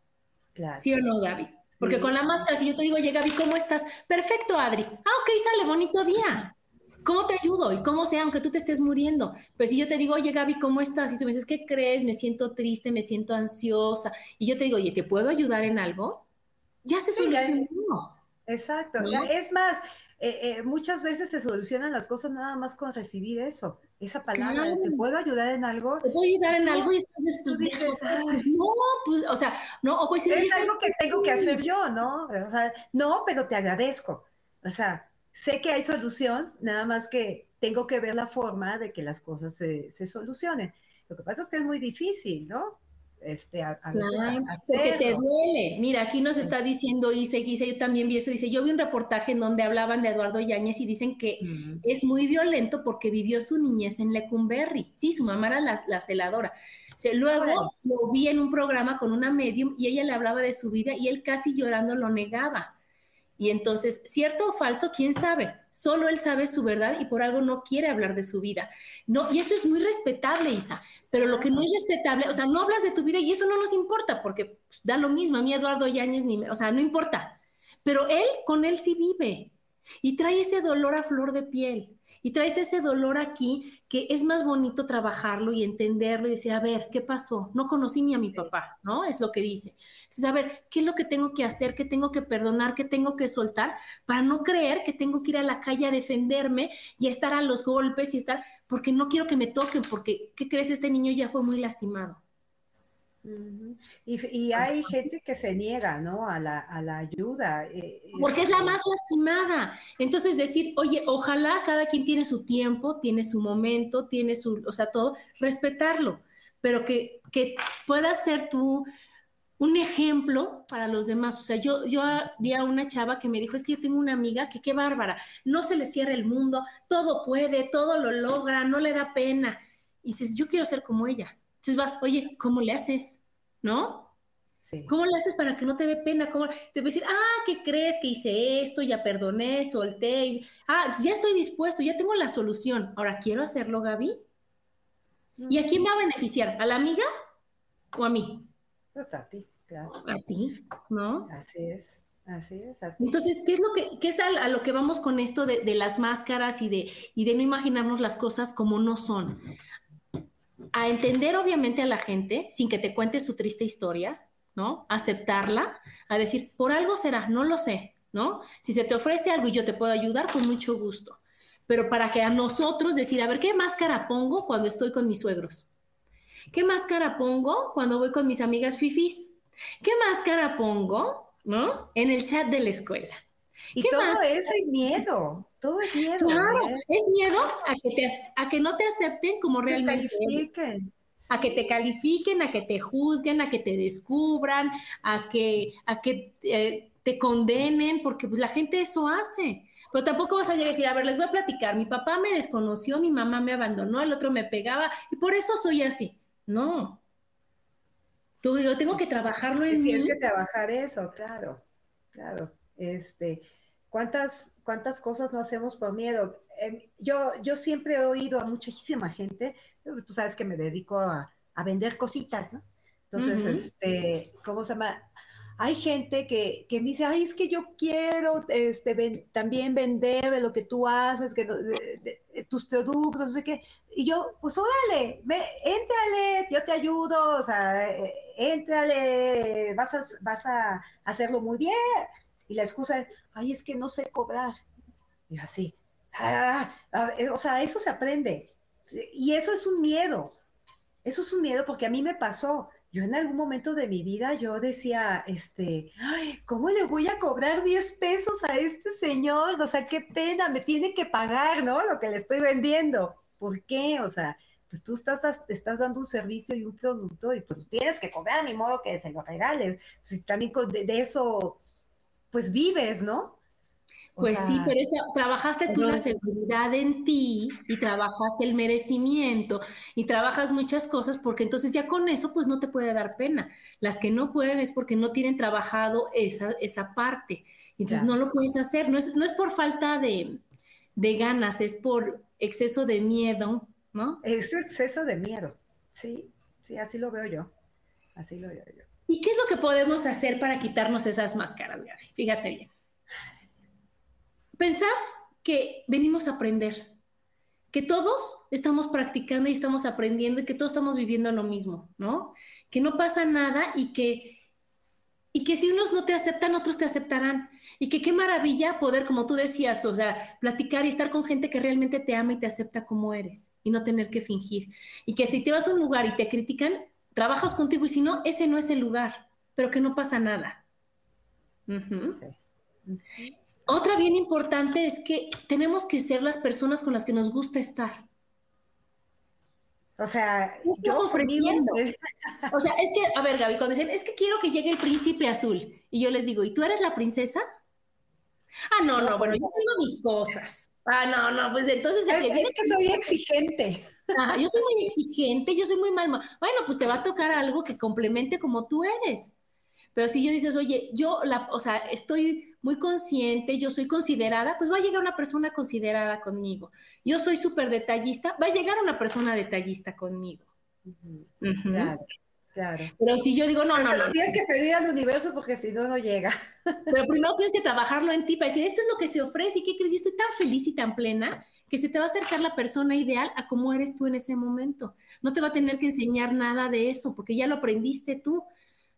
Claro. ¿Sí o no, Gaby? Porque con la máscara, si yo te digo, oye, Gaby, ¿cómo estás? Perfecto, Adri. Ah, ok, sale, bonito día. ¿Cómo te ayudo? Y cómo sea, aunque tú te estés muriendo. Pero si yo te digo, oye, Gaby, ¿cómo estás? Y tú me dices, ¿qué crees? Me siento triste, me siento ansiosa. Y yo te digo, oye, ¿te puedo ayudar en algo? Ya se solucionó. Exacto. Es más, eh, eh, muchas veces se solucionan las cosas nada más con recibir eso, esa palabra, ¿te puedo ayudar en algo? ¿Te puedo ayudar en algo? Y después, pues, dices, pues, no, pues, o sea, no, o pues, es algo que tengo que hacer yo, ¿no? O sea, no, pero te agradezco. O sea, sé que hay solución, nada más que tengo que ver la forma de que las cosas se, solucionen. Lo que pasa es que es muy difícil, ¿no? Este, a, claro, porque te duele. Mira, aquí nos está diciendo Isa, Isa, yo también vi eso, dice, yo vi un reportaje en donde hablaban de Eduardo Yáñez y dicen que es muy violento porque vivió su niñez en Lecumberri. Sí, su mamá era la, celadora. luego lo vi en un programa con una medium y ella le hablaba de su vida y él casi llorando lo negaba. Y entonces, cierto o falso, quién sabe. Solo él sabe su verdad y por algo no quiere hablar de su vida. No, y eso es muy respetable, Isa. Pero lo que no es respetable, o sea, no hablas de tu vida y eso no nos importa porque pues, da lo mismo. A mí Eduardo Yáñez ni, o sea, no importa. Pero él con él sí vive y trae ese dolor a flor de piel y traes ese dolor aquí que es más bonito trabajarlo y entenderlo y decir, a ver, ¿qué pasó? No conocí ni a mi papá, ¿no? Es lo que dice. Entonces, a ver, ¿qué es lo que tengo que hacer? ¿Qué tengo que perdonar? ¿Qué tengo que soltar? Para no creer que tengo que ir a la calle a defenderme y estar a los golpes y estar, porque no quiero que me toquen, porque, ¿qué crees? Este niño ya fue muy lastimado y, hay gente que se niega, ¿no? A la, ayuda. Eh, Porque es la más lastimada. Entonces decir, oye, ojalá cada quien tiene su tiempo, tiene su momento, tiene su, o sea, todo, respetarlo, pero que, que puedas ser tú un ejemplo para los demás. O sea, yo, yo vi a una chava que me dijo, es que yo tengo una amiga que qué bárbara, no se le cierra el mundo, todo puede, todo lo logra, no le da pena. Y dices, yo quiero ser como ella. Entonces vas, oye, ¿cómo le haces? ¿No? ¿Cómo le haces para que no te dé pena? ¿Cómo? Te voy a decir, ah, ¿qué crees? Que hice esto, ya perdoné, solté. Ah, ya estoy dispuesto, ya tengo la solución. Ahora, ¿quiero hacerlo, Gaby? ¿Y a quién va a beneficiar? ¿A la amiga o a mí? Pues a ti, claro. A ti, ¿no? Así es. Así es. Entonces, ¿qué es lo que qué es a, lo que vamos con esto de, de, las máscaras y de, y de no imaginarnos las cosas como no son? A entender obviamente a la gente sin que te cuente su triste historia, ¿no? Aceptarla, a decir, por algo será, no lo sé, ¿no? Si se te ofrece algo y yo te puedo ayudar, con mucho gusto. Pero para que a nosotros decir, a ver, ¿qué máscara pongo cuando estoy con mis suegros? ¿Qué máscara pongo cuando voy con mis amigas fifis? ¿Qué máscara pongo, ¿no? En el chat de la escuela. Y todo eso es miedo, todo es miedo. Claro, ¿eh? es miedo a que, te, a que no te acepten como realmente. Califiquen. A que te califiquen, a que te juzguen, a que te descubran, a que, a que eh, te condenen, porque pues la gente eso hace. Pero tampoco vas a llegar a decir, a ver, les voy a platicar, mi papá me desconoció, mi mamá me abandonó, el otro me pegaba y por eso soy así. No. Tú, yo tengo que trabajarlo en mí. Tienes que trabajar eso, claro, claro. Este, ¿cuántas, cuántas cosas no hacemos por miedo? Em, yo, yo siempre he oído a muchísima gente, tú sabes que me dedico a, a vender cositas, ¿no? Entonces, este, ¿cómo se llama? hay gente que, que, me dice, ay, es que yo quiero este, también vender de lo que tú haces, que, tus productos, no sé qué. Y yo, pues órale, me, éntrale, yo te ayudo, o sea, eh, éntrale, vas a, vas a hacerlo muy bien. Y la excusa es, ay, es que no sé cobrar. Y así, ah, o sea, eso se aprende. Y eso es un miedo. Eso es un miedo porque a mí me pasó yo en algún momento de mi vida yo decía, este, ay, ¿cómo le voy a cobrar 10 pesos a este señor? O sea, qué pena, me tiene que pagar, ¿no? Lo que le estoy vendiendo. ¿Por qué? O sea, pues tú estás, estás dando un servicio y un producto y pues tienes que cobrar, ni modo que se lo regales. Si también de, de eso, pues vives, ¿no? Pues sí, pero eso, trabajaste tú la seguridad en ti y trabajaste el merecimiento y trabajas muchas cosas porque entonces ya con eso pues no te puede dar pena. Las que no pueden es porque no tienen trabajado esa, esa parte. Entonces no lo puedes hacer. No es, no es por falta de, de ganas, es por exceso de miedo, ¿no? Es exceso de miedo, sí, sí, así lo veo yo. Así lo veo yo. ¿Y qué es lo que podemos hacer para quitarnos esas máscaras, Gaby? Fíjate bien pensar que venimos a aprender, que todos estamos practicando y estamos aprendiendo y que todos estamos viviendo lo mismo, ¿no? Que no pasa nada y que, y que si unos no te aceptan, otros te aceptarán. Y que qué maravilla poder, como tú decías, o sea, platicar y estar con gente que realmente te ama y te acepta como eres y no tener que fingir. Y que si te vas a un lugar y te critican, trabajas contigo y si no, ese no es el lugar, pero que no pasa nada. Otra bien importante es que tenemos que ser las personas con las que nos gusta estar. O sea, ¿qué estás ofreciendo? O sea, es que, a ver, Gaby, cuando dicen, es que quiero que llegue el príncipe azul, y yo les digo, ¿y tú eres la princesa? Ah, no, no, bueno, yo tengo mis cosas. Ah, no, no, pues entonces... es, que soy exigente. Yo soy muy exigente, yo soy muy mal. Bueno, pues te va a tocar algo que complemente como tú eres. Pero si yo dices, oye, yo, la, o sea, estoy muy consciente, yo soy considerada, pues va a llegar una persona considerada conmigo. Yo soy súper detallista, va a llegar una persona detallista conmigo. Claro, claro. Pero si yo digo, no, no, no. Tienes que pedir al universo porque si no, no llega. *laughs* Pero primero tienes que trabajarlo en ti para decir, esto es lo que se ofrece y qué crees, yo estoy tan feliz y tan plena que se te va a acercar la persona ideal a cómo eres tú en ese momento. No te va a tener que enseñar nada de eso porque ya lo aprendiste tú.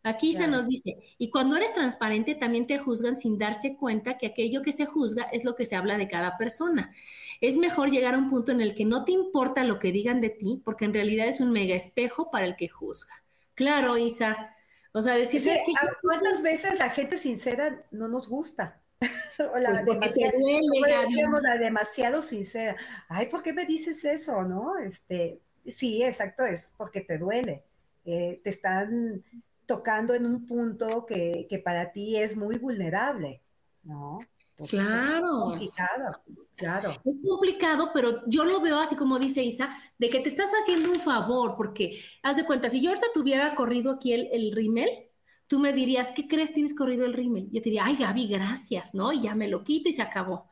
Aquí se nos dice, y cuando eres transparente también te juzgan sin darse cuenta que aquello que se juzga es lo que se habla de cada persona. Es mejor llegar a un punto en el que no te importa lo que digan de ti, porque en realidad es un mega espejo para el que juzga. Claro, Isa. O sea, decir, que, ¿cuántas veces la gente sincera no nos gusta? *laughs* o la, pues demasiado, la demasiado sincera. Ay, ¿por qué me dices eso? ¿No? Este, sí, exacto, es porque te duele. Eh, te están tocando en un punto que, que para ti es muy vulnerable, ¿no? Claro. Es complicado, claro. Es complicado, pero yo lo veo así como dice Isa, de que te estás haciendo un favor, porque haz de cuenta, si yo ahorita tuviera corrido aquí el, el rímel, tú me dirías, ¿qué crees tienes corrido el rímel? Yo te diría, ay Gaby, gracias, ¿no? Y ya me lo quito y se acabó.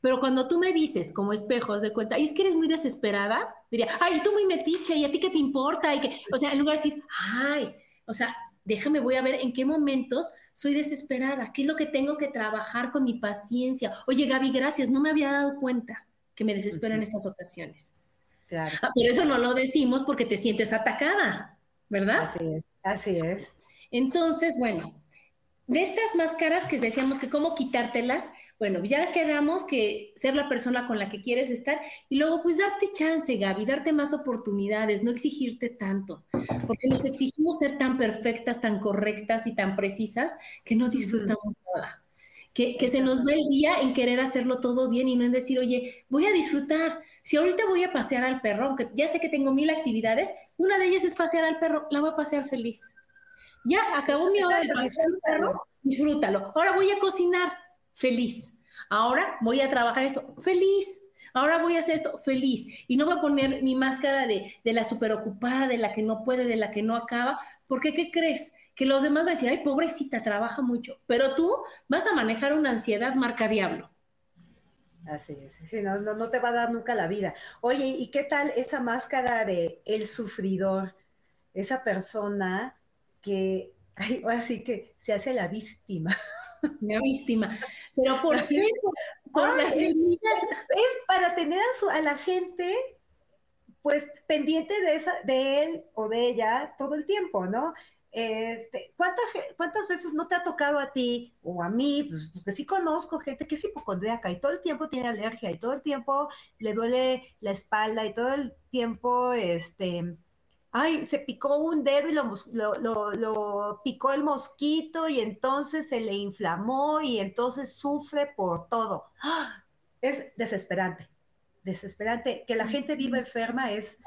Pero cuando tú me dices como espejo, haz de cuenta, y es que eres muy desesperada, diría, ay, tú muy metiche, ¿y a ti qué te importa? Y que, o sea, en lugar de decir, ay, o sea, déjame, voy a ver en qué momentos soy desesperada, qué es lo que tengo que trabajar con mi paciencia. Oye, Gaby, gracias, no me había dado cuenta que me desespero en estas ocasiones. Claro. Ah, pero eso no lo decimos porque te sientes atacada, ¿verdad? Así es, así es. Entonces, bueno, de estas máscaras que decíamos que cómo quitártelas, bueno, ya quedamos que ser la persona con la que quieres estar y luego pues darte chance, Gaby, darte más oportunidades, no exigirte tanto, porque nos exigimos ser tan perfectas, tan correctas y tan precisas que no disfrutamos nada. Que, que se nos ve el día en querer hacerlo todo bien y no en decir, oye, voy a disfrutar. Si ahorita voy a pasear al perro, aunque ya sé que tengo mil actividades, una de ellas es pasear al perro, la voy a pasear feliz Ya, acabó mi hora de disfrútalo. disfrútalo. Ahora voy a cocinar, feliz. Ahora voy a trabajar esto, feliz. Ahora voy a hacer esto, feliz. Y no voy a poner mi máscara de, de la superocupada, de la que no puede, de la que no acaba, porque ¿qué crees? Que los demás van a decir, ay, pobrecita, trabaja mucho. Pero tú vas a manejar una ansiedad marca diablo. Así es, sí, no, no, te va a dar nunca la vida. Oye, ¿y qué tal esa máscara de el sufridor? Esa persona que, *laughs* así que se hace la víctima. *laughs* La víctima. ¿Pero por qué? Por, las es, es, para tener a, su, a la gente pues pendiente de, esa, de él o de ella todo el tiempo, ¿no? Este, ¿cuántas, ¿Cuántas veces no te ha tocado a ti o a mí? Pues porque sí conozco gente que es hipocondríaca y todo el tiempo tiene alergia y todo el tiempo le duele la espalda y todo el tiempo, este, ay, se picó un dedo y lo, lo, lo, picó el mosquito y entonces se le inflamó y entonces sufre por todo. ¡Ah! Es desesperante desesperante. Que la gente viva enferma es,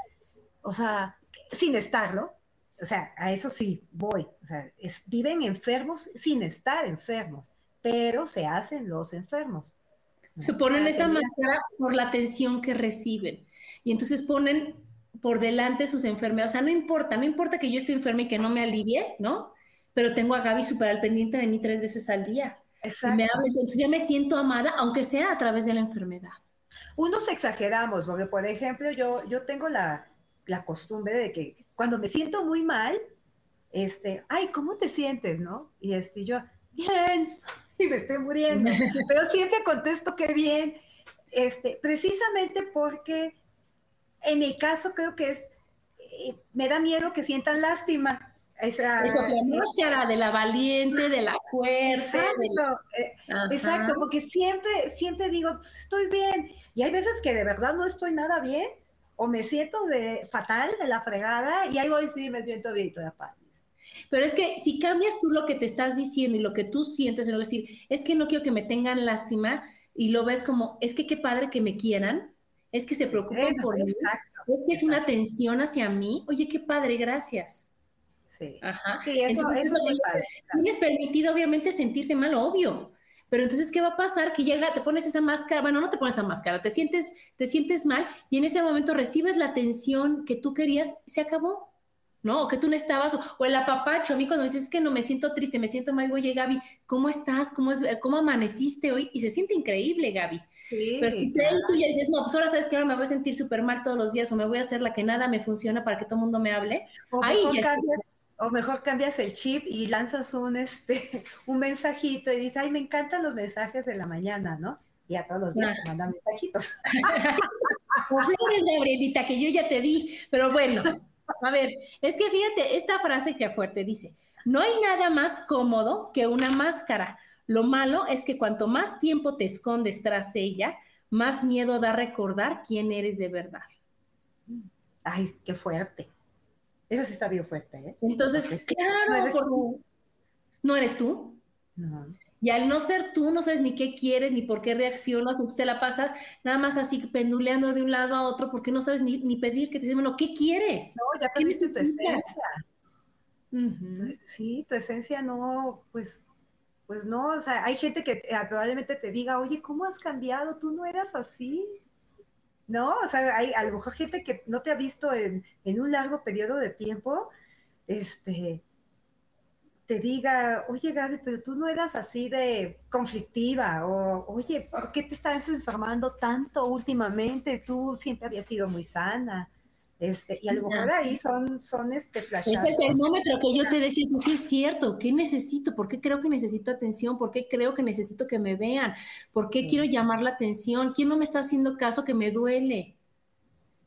o sea, sin estarlo. O sea, a eso sí voy. O sea, viven enfermos sin estar enfermos, pero se hacen los enfermos. Se ponen esa máscara por la atención que reciben. Y entonces ponen por delante sus enfermedades. O sea, no importa, no importa que yo esté enferma y que no me alivie, ¿no? Pero tengo a Gaby súper al pendiente de mí tres veces al día. Exacto. me entonces ya me siento amada, aunque sea a través de la enfermedad. Unos exageramos, porque por ejemplo yo, yo tengo la, costumbre de que cuando me siento muy mal, este, ay, ¿cómo te sientes, no? Y este, yo, bien, *laughs* y me estoy muriendo, *laughs* pero siempre contesto que bien, este, precisamente porque en mi caso creo que es, eh, me da miedo que sientan lástima, esa, Eso, la máscara de la valiente, de la fuerza. Exacto, eh, exacto, porque siempre, siempre digo, pues estoy bien. Y hay veces que de verdad no estoy nada bien, o me siento de fatal, de la fregada, y ahí voy, sí, me siento bien, toda. Pero es que si cambias tú lo que te estás diciendo y lo que tú sientes, en decir, es que no quiero que me tengan lástima, y lo ves como, es que qué padre que me quieran, es que se preocupen por mí, es que es una atención hacia mí, oye, qué padre, gracias. Sí. Ajá. entonces, tienes permitido, obviamente, sentirte mal, obvio. Pero entonces, ¿qué va a pasar? Que llega, te pones esa máscara, bueno, no te pones esa máscara, te sientes, te sientes mal y en ese momento recibes la atención que tú querías, se acabó, ¿no? O que tú no estabas, o, el apapacho, a mí cuando me dices, es que no me siento triste, me siento mal, oye, Gaby, ¿cómo estás? ¿Cómo, es, cómo amaneciste hoy? Y se siente increíble, Gaby. Sí, Pero si tú ya dices, no, pues ahora sabes que ahora me voy a sentir súper mal todos los días o me voy a hacer la que nada me funciona para que todo el mundo me hable, ahí ya o mejor cambias el chip y lanzas un, este, *laughs* un mensajito y dices, ay, me encantan los mensajes de la mañana, ¿no? Y a todos los días te mandan mensajitos. *laughs* pues Gabrielita, que yo ya te vi, pero bueno, a ver, es que fíjate, esta frase que fuerte dice, no hay nada más cómodo que una máscara. Lo malo es que cuanto más tiempo te escondes tras ella, más miedo da recordar quién eres de verdad. Ay, qué fuerte. Eso sí está bien fuerte, ¿eh? Entonces, claro, ¿no eres, tú? ¿no eres tú? No. Y al no ser tú, no sabes ni qué quieres, ni por qué reaccionas, entonces te la pasas nada más así penduleando de un lado a otro, porque no sabes ni, ni pedir que te dicen, bueno, ¿qué quieres? No, ya perdiste tu esencia. Sí, tu esencia no, pues, pues no, o sea, hay gente que eh, probablemente te diga, oye, ¿cómo has cambiado? Tú no eras así. ¿no? O sea, hay a lo mejor gente que no te ha visto en, un largo periodo de tiempo, este, te diga, oye Gaby, pero tú no eras así de conflictiva, o oye, ¿por qué te estás enfermando tanto últimamente? Tú siempre habías sido muy sana. Este, y a lo mejor ahí son, son este flashazos. Es el termómetro que yo te decía, pues sí es cierto, ¿qué necesito? ¿Por qué creo que necesito atención? ¿Por qué creo que necesito que me vean? ¿Por qué quiero llamar la atención? ¿Quién no me está haciendo caso que me duele?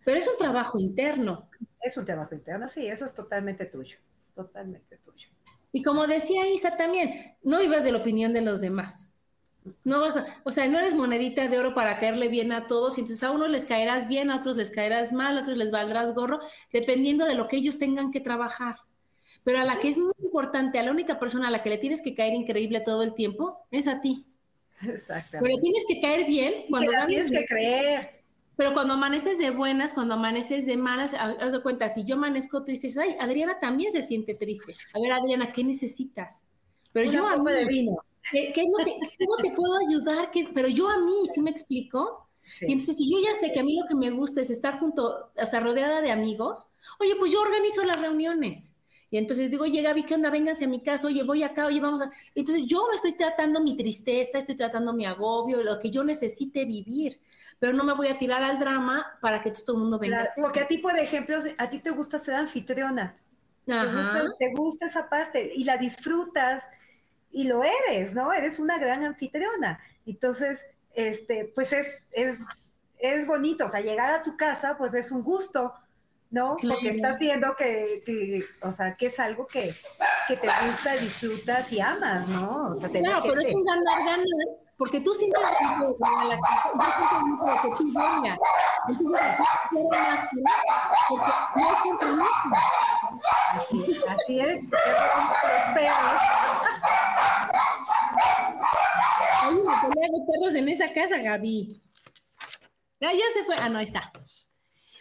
Pero es un trabajo interno. Es un trabajo interno, sí, eso es totalmente tuyo, totalmente tuyo. Y como decía Isa también, no ibas de la opinión de los demás. No vas a, o sea, no eres monedita de oro para caerle bien a todos, y entonces a unos les caerás bien, a otros les caerás mal, a otros les valdrás gorro, dependiendo de lo que ellos tengan que trabajar. Pero a la que es muy importante, a la única persona a la que le tienes que caer increíble todo el tiempo, es a ti. Exacto. Pero tienes que caer bien cuando tienes que creer. Pero cuando amaneces de buenas, cuando amaneces de malas, haz de cuenta, si yo amanezco triste, ay, Adriana también se siente triste. A ver, Adriana, ¿qué necesitas? Pero yo a mí, de vino. ¿Qué, ¿Cómo te puedo ayudar? Pero yo a mí, ¿sí me explico? Y entonces, si yo ya sé que a mí lo que me gusta es estar junto, o sea, rodeada de amigos, oye, pues yo organizo las reuniones. Y entonces digo, oye, Gaby, ¿qué onda? Vénganse a mi casa, oye, voy acá, oye, vamos a... Entonces yo me estoy tratando mi tristeza, estoy tratando mi agobio, lo que yo necesite vivir, pero no me voy a tirar al drama para que todo el mundo venga a Porque a ti, por ejemplo, a ti te gusta ser anfitriona. Ajá. te gusta esa parte y la disfrutas y lo eres, ¿no? Eres una gran anfitriona. Entonces, este, pues es, es, es bonito, o sea, llegar a tu casa, pues es un gusto, ¿no? Porque está haciendo que, que, o sea, que es algo que, que, te gusta, disfrutas y amas, ¿no? O sea, te claro, pero es un ganar-ganar, porque tú sientes que yo que tú vengas, entonces quiero más que porque no hay compromiso. Así, así es, los perros. En esa casa, Gaby. Ya se fue. Ah, no, ahí está.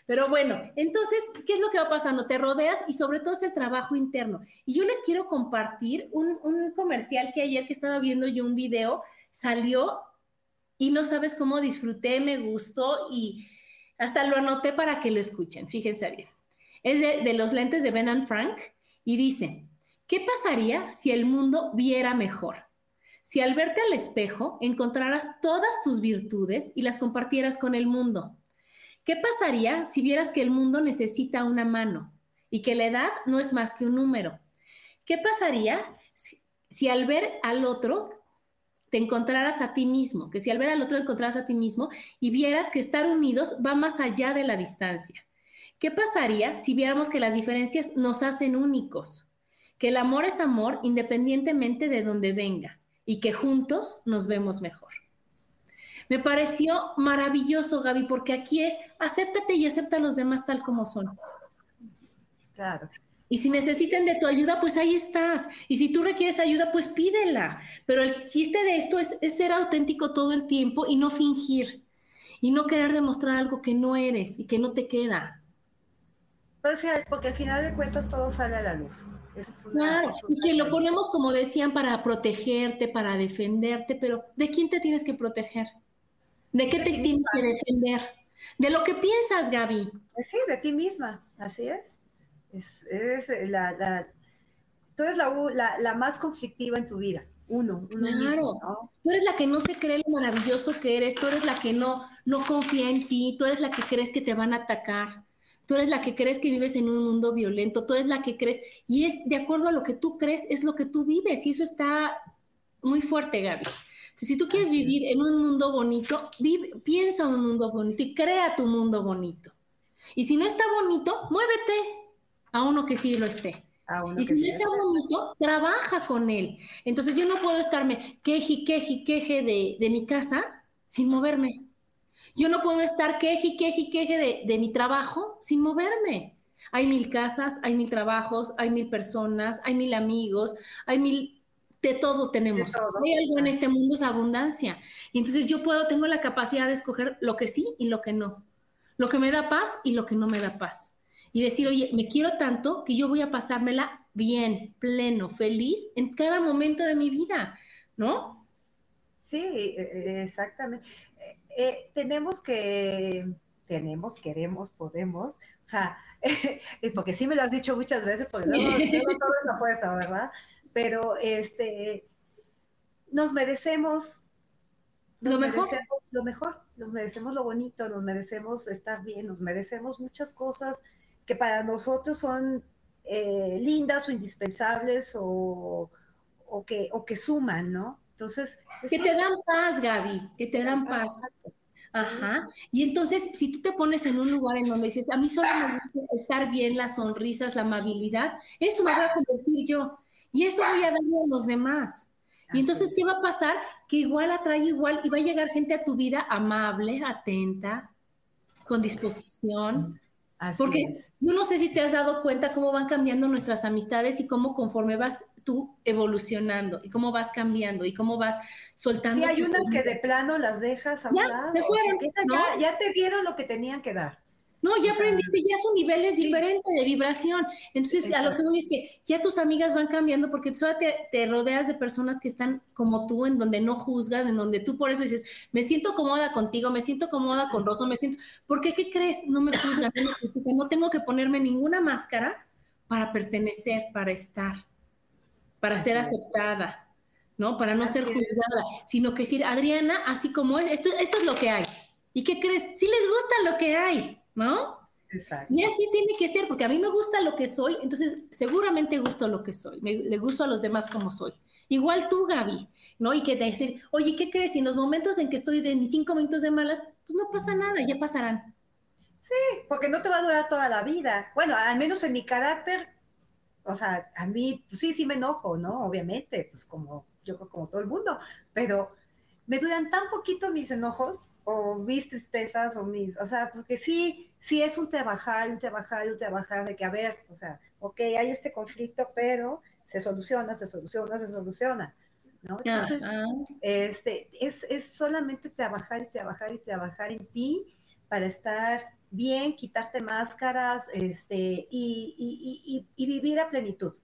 Pero bueno, entonces, ¿qué es lo que va pasando? Te rodeas y sobre todo es el trabajo interno. Y yo les quiero compartir un, un comercial que ayer que estaba viendo yo un video, salió y no sabes cómo disfruté, me gustó y hasta lo anoté para que lo escuchen. Fíjense bien. Es de, de los lentes de Ben and Frank y dice, ¿qué pasaría si el mundo viera mejor? Si al verte al espejo encontraras todas tus virtudes y las compartieras con el mundo. ¿Qué pasaría si vieras que el mundo necesita una mano y que la edad no es más que un número? ¿Qué pasaría si, al ver al otro te encontraras a ti mismo? Que si al ver al otro encontraras a ti mismo y vieras que estar unidos va más allá de la distancia. ¿Qué pasaría si viéramos que las diferencias nos hacen únicos? Que el amor es amor independientemente de donde venga y que juntos nos vemos mejor. Me pareció maravilloso, Gaby, porque aquí es acéptate y acepta a los demás tal como son. Claro. Y si necesitan de tu ayuda, pues ahí estás. Y si tú requieres ayuda, pues pídela. Pero el chiste de esto es, ser auténtico todo el tiempo y no fingir. Y no querer demostrar algo que no eres y que no te queda. Pues porque al final de cuentas todo sale a la luz claro, y que lo ponemos, como decían, para protegerte, para defenderte, pero ¿de quién te tienes que proteger? ¿De qué te tienes que defender? De lo que piensas, Gaby. Pues sí, de ti misma, así es. es, la, tú eres la, la, más conflictiva en tu vida, uno. claro, tú eres la que no se cree lo maravilloso que eres, tú eres la que no, no confía en ti, tú eres la que crees que te van a atacar tú eres la que crees que vives en un mundo violento, tú eres la que crees, y es de acuerdo a lo que tú crees, es lo que tú vives, y eso está muy fuerte, Gaby. si tú quieres vivir en un mundo bonito, vive, piensa un mundo bonito y crea tu mundo bonito. Y si no está bonito, muévete a uno que sí lo esté. Y si no está bonito, trabaja con él. Entonces yo no puedo estarme queje, queje, queje de, de mi casa sin moverme. Yo no puedo estar queje, queje, queje de, de mi trabajo sin moverme. Hay mil casas, hay mil trabajos, hay mil personas, hay mil amigos, hay mil, de todo tenemos. hay algo en este mundo es abundancia. Y entonces yo puedo, tengo la capacidad de escoger lo que sí y lo que no. Lo que me da paz y lo que no me da paz. Y decir, oye, me quiero tanto que yo voy a pasármela bien, pleno, feliz en cada momento de mi vida, ¿no? Sí, e, e, exactamente. Eh, tenemos que, tenemos, queremos, podemos, o sea, *laughs* porque sí me lo has dicho muchas veces, porque no, *laughs* no todo es fuerza, ¿verdad? Pero este, nos merecemos lo mejor. Merecemos lo mejor, nos merecemos lo bonito, nos merecemos estar bien, nos merecemos muchas cosas que para nosotros son eh, lindas o indispensables o, o, que, o que suman, ¿no? Entonces... Que te dan paz, Gaby, que te dan paz. Ajá. Y entonces, si tú te pones en un lugar en donde dices, a mí solo me gusta estar bien, las sonrisas, la amabilidad, eso me voy a convertir yo. Y eso voy a darle a los demás. Y entonces, ¿qué va a pasar? Que igual atrae igual y va a llegar gente a tu vida amable, atenta, con disposición, Porque yo no sé si te has dado cuenta cómo van cambiando nuestras amistades y cómo conforme vas tú evolucionando y cómo vas cambiando y cómo vas soltando. Sí, hay unas que de plano las dejas a ya, se fueron, ya, ya, te dieron lo que tenían que dar. No, ya aprendiste, ya su nivel es diferente de vibración. Entonces, a lo que voy es que ya tus amigas van cambiando porque tú te, te, rodeas de personas que están como tú, en donde no juzgan, en donde tú por eso dices, me siento cómoda contigo, me siento cómoda con Rosa, me siento, porque ¿qué crees? No me juzgan, no, me no tengo que ponerme ninguna máscara para pertenecer, para estar, para ser aceptada, ¿no? Para no ser juzgada, sino que decir, Adriana, así como es, esto, esto es lo que hay. ¿Y qué crees? Sí les gusta lo que hay. ¿No? Exacto. Y así tiene que ser, porque a mí me gusta lo que soy, entonces seguramente gusto lo que soy, me, le gusto a los demás como soy. Igual tú, Gaby, ¿no? Y que decir, oye, ¿qué crees? Y en los momentos en que estoy de ni cinco minutos de malas, pues no pasa nada, ya pasarán. Sí, porque no te va a durar toda la vida. Bueno, al menos en mi carácter, o sea, a mí, pues sí, sí me enojo, ¿no? Obviamente, pues como yo como todo el mundo, pero me duran tan poquito mis enojos o mis tristezas o mis, o sea, porque sí, sí es un trabajar, un trabajar, un trabajar de que, a ver, o sea, ok, hay este conflicto, pero se soluciona, se soluciona, se soluciona, ¿no? Entonces, este, es, es solamente trabajar y trabajar y trabajar en ti para estar bien, quitarte máscaras, este, y, y, y, y vivir a plenitud.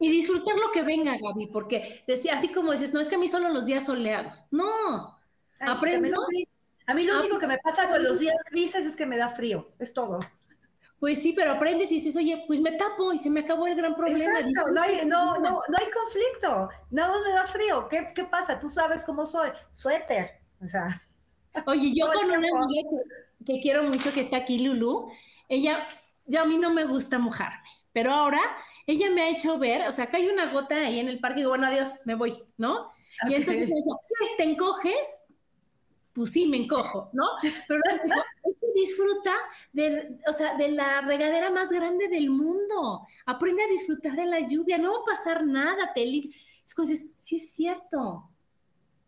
Y disfrutar lo que venga, Gaby, porque decía, así como dices, no es que a mí solo los días soleados. No, aprendo. A mí lo único que me pasa con los días grises es que me da frío, es todo. Pues sí, pero aprendes y dices, oye, pues me tapo y se me acabó el gran problema. Exacto, no, hay, no, no, no hay conflicto, nada más me da frío. ¿Qué, ¿Qué, pasa? Tú sabes cómo soy, suéter. O sea. Oye, yo *laughs* con una amiga que, que, quiero mucho que está aquí, Lulu, ella, ya a mí no me gusta mojarme, pero ahora ella me ha hecho ver, o sea, acá hay una gota ahí en el parque, y digo, bueno, adiós, me voy, ¿no? Y entonces me dice, ¿te encoges? Pues sí, me encojo, ¿no? Pero disfruta de, o sea, de la regadera más grande del mundo. Aprende a disfrutar de la lluvia, no va a pasar nada, te es como sí es cierto.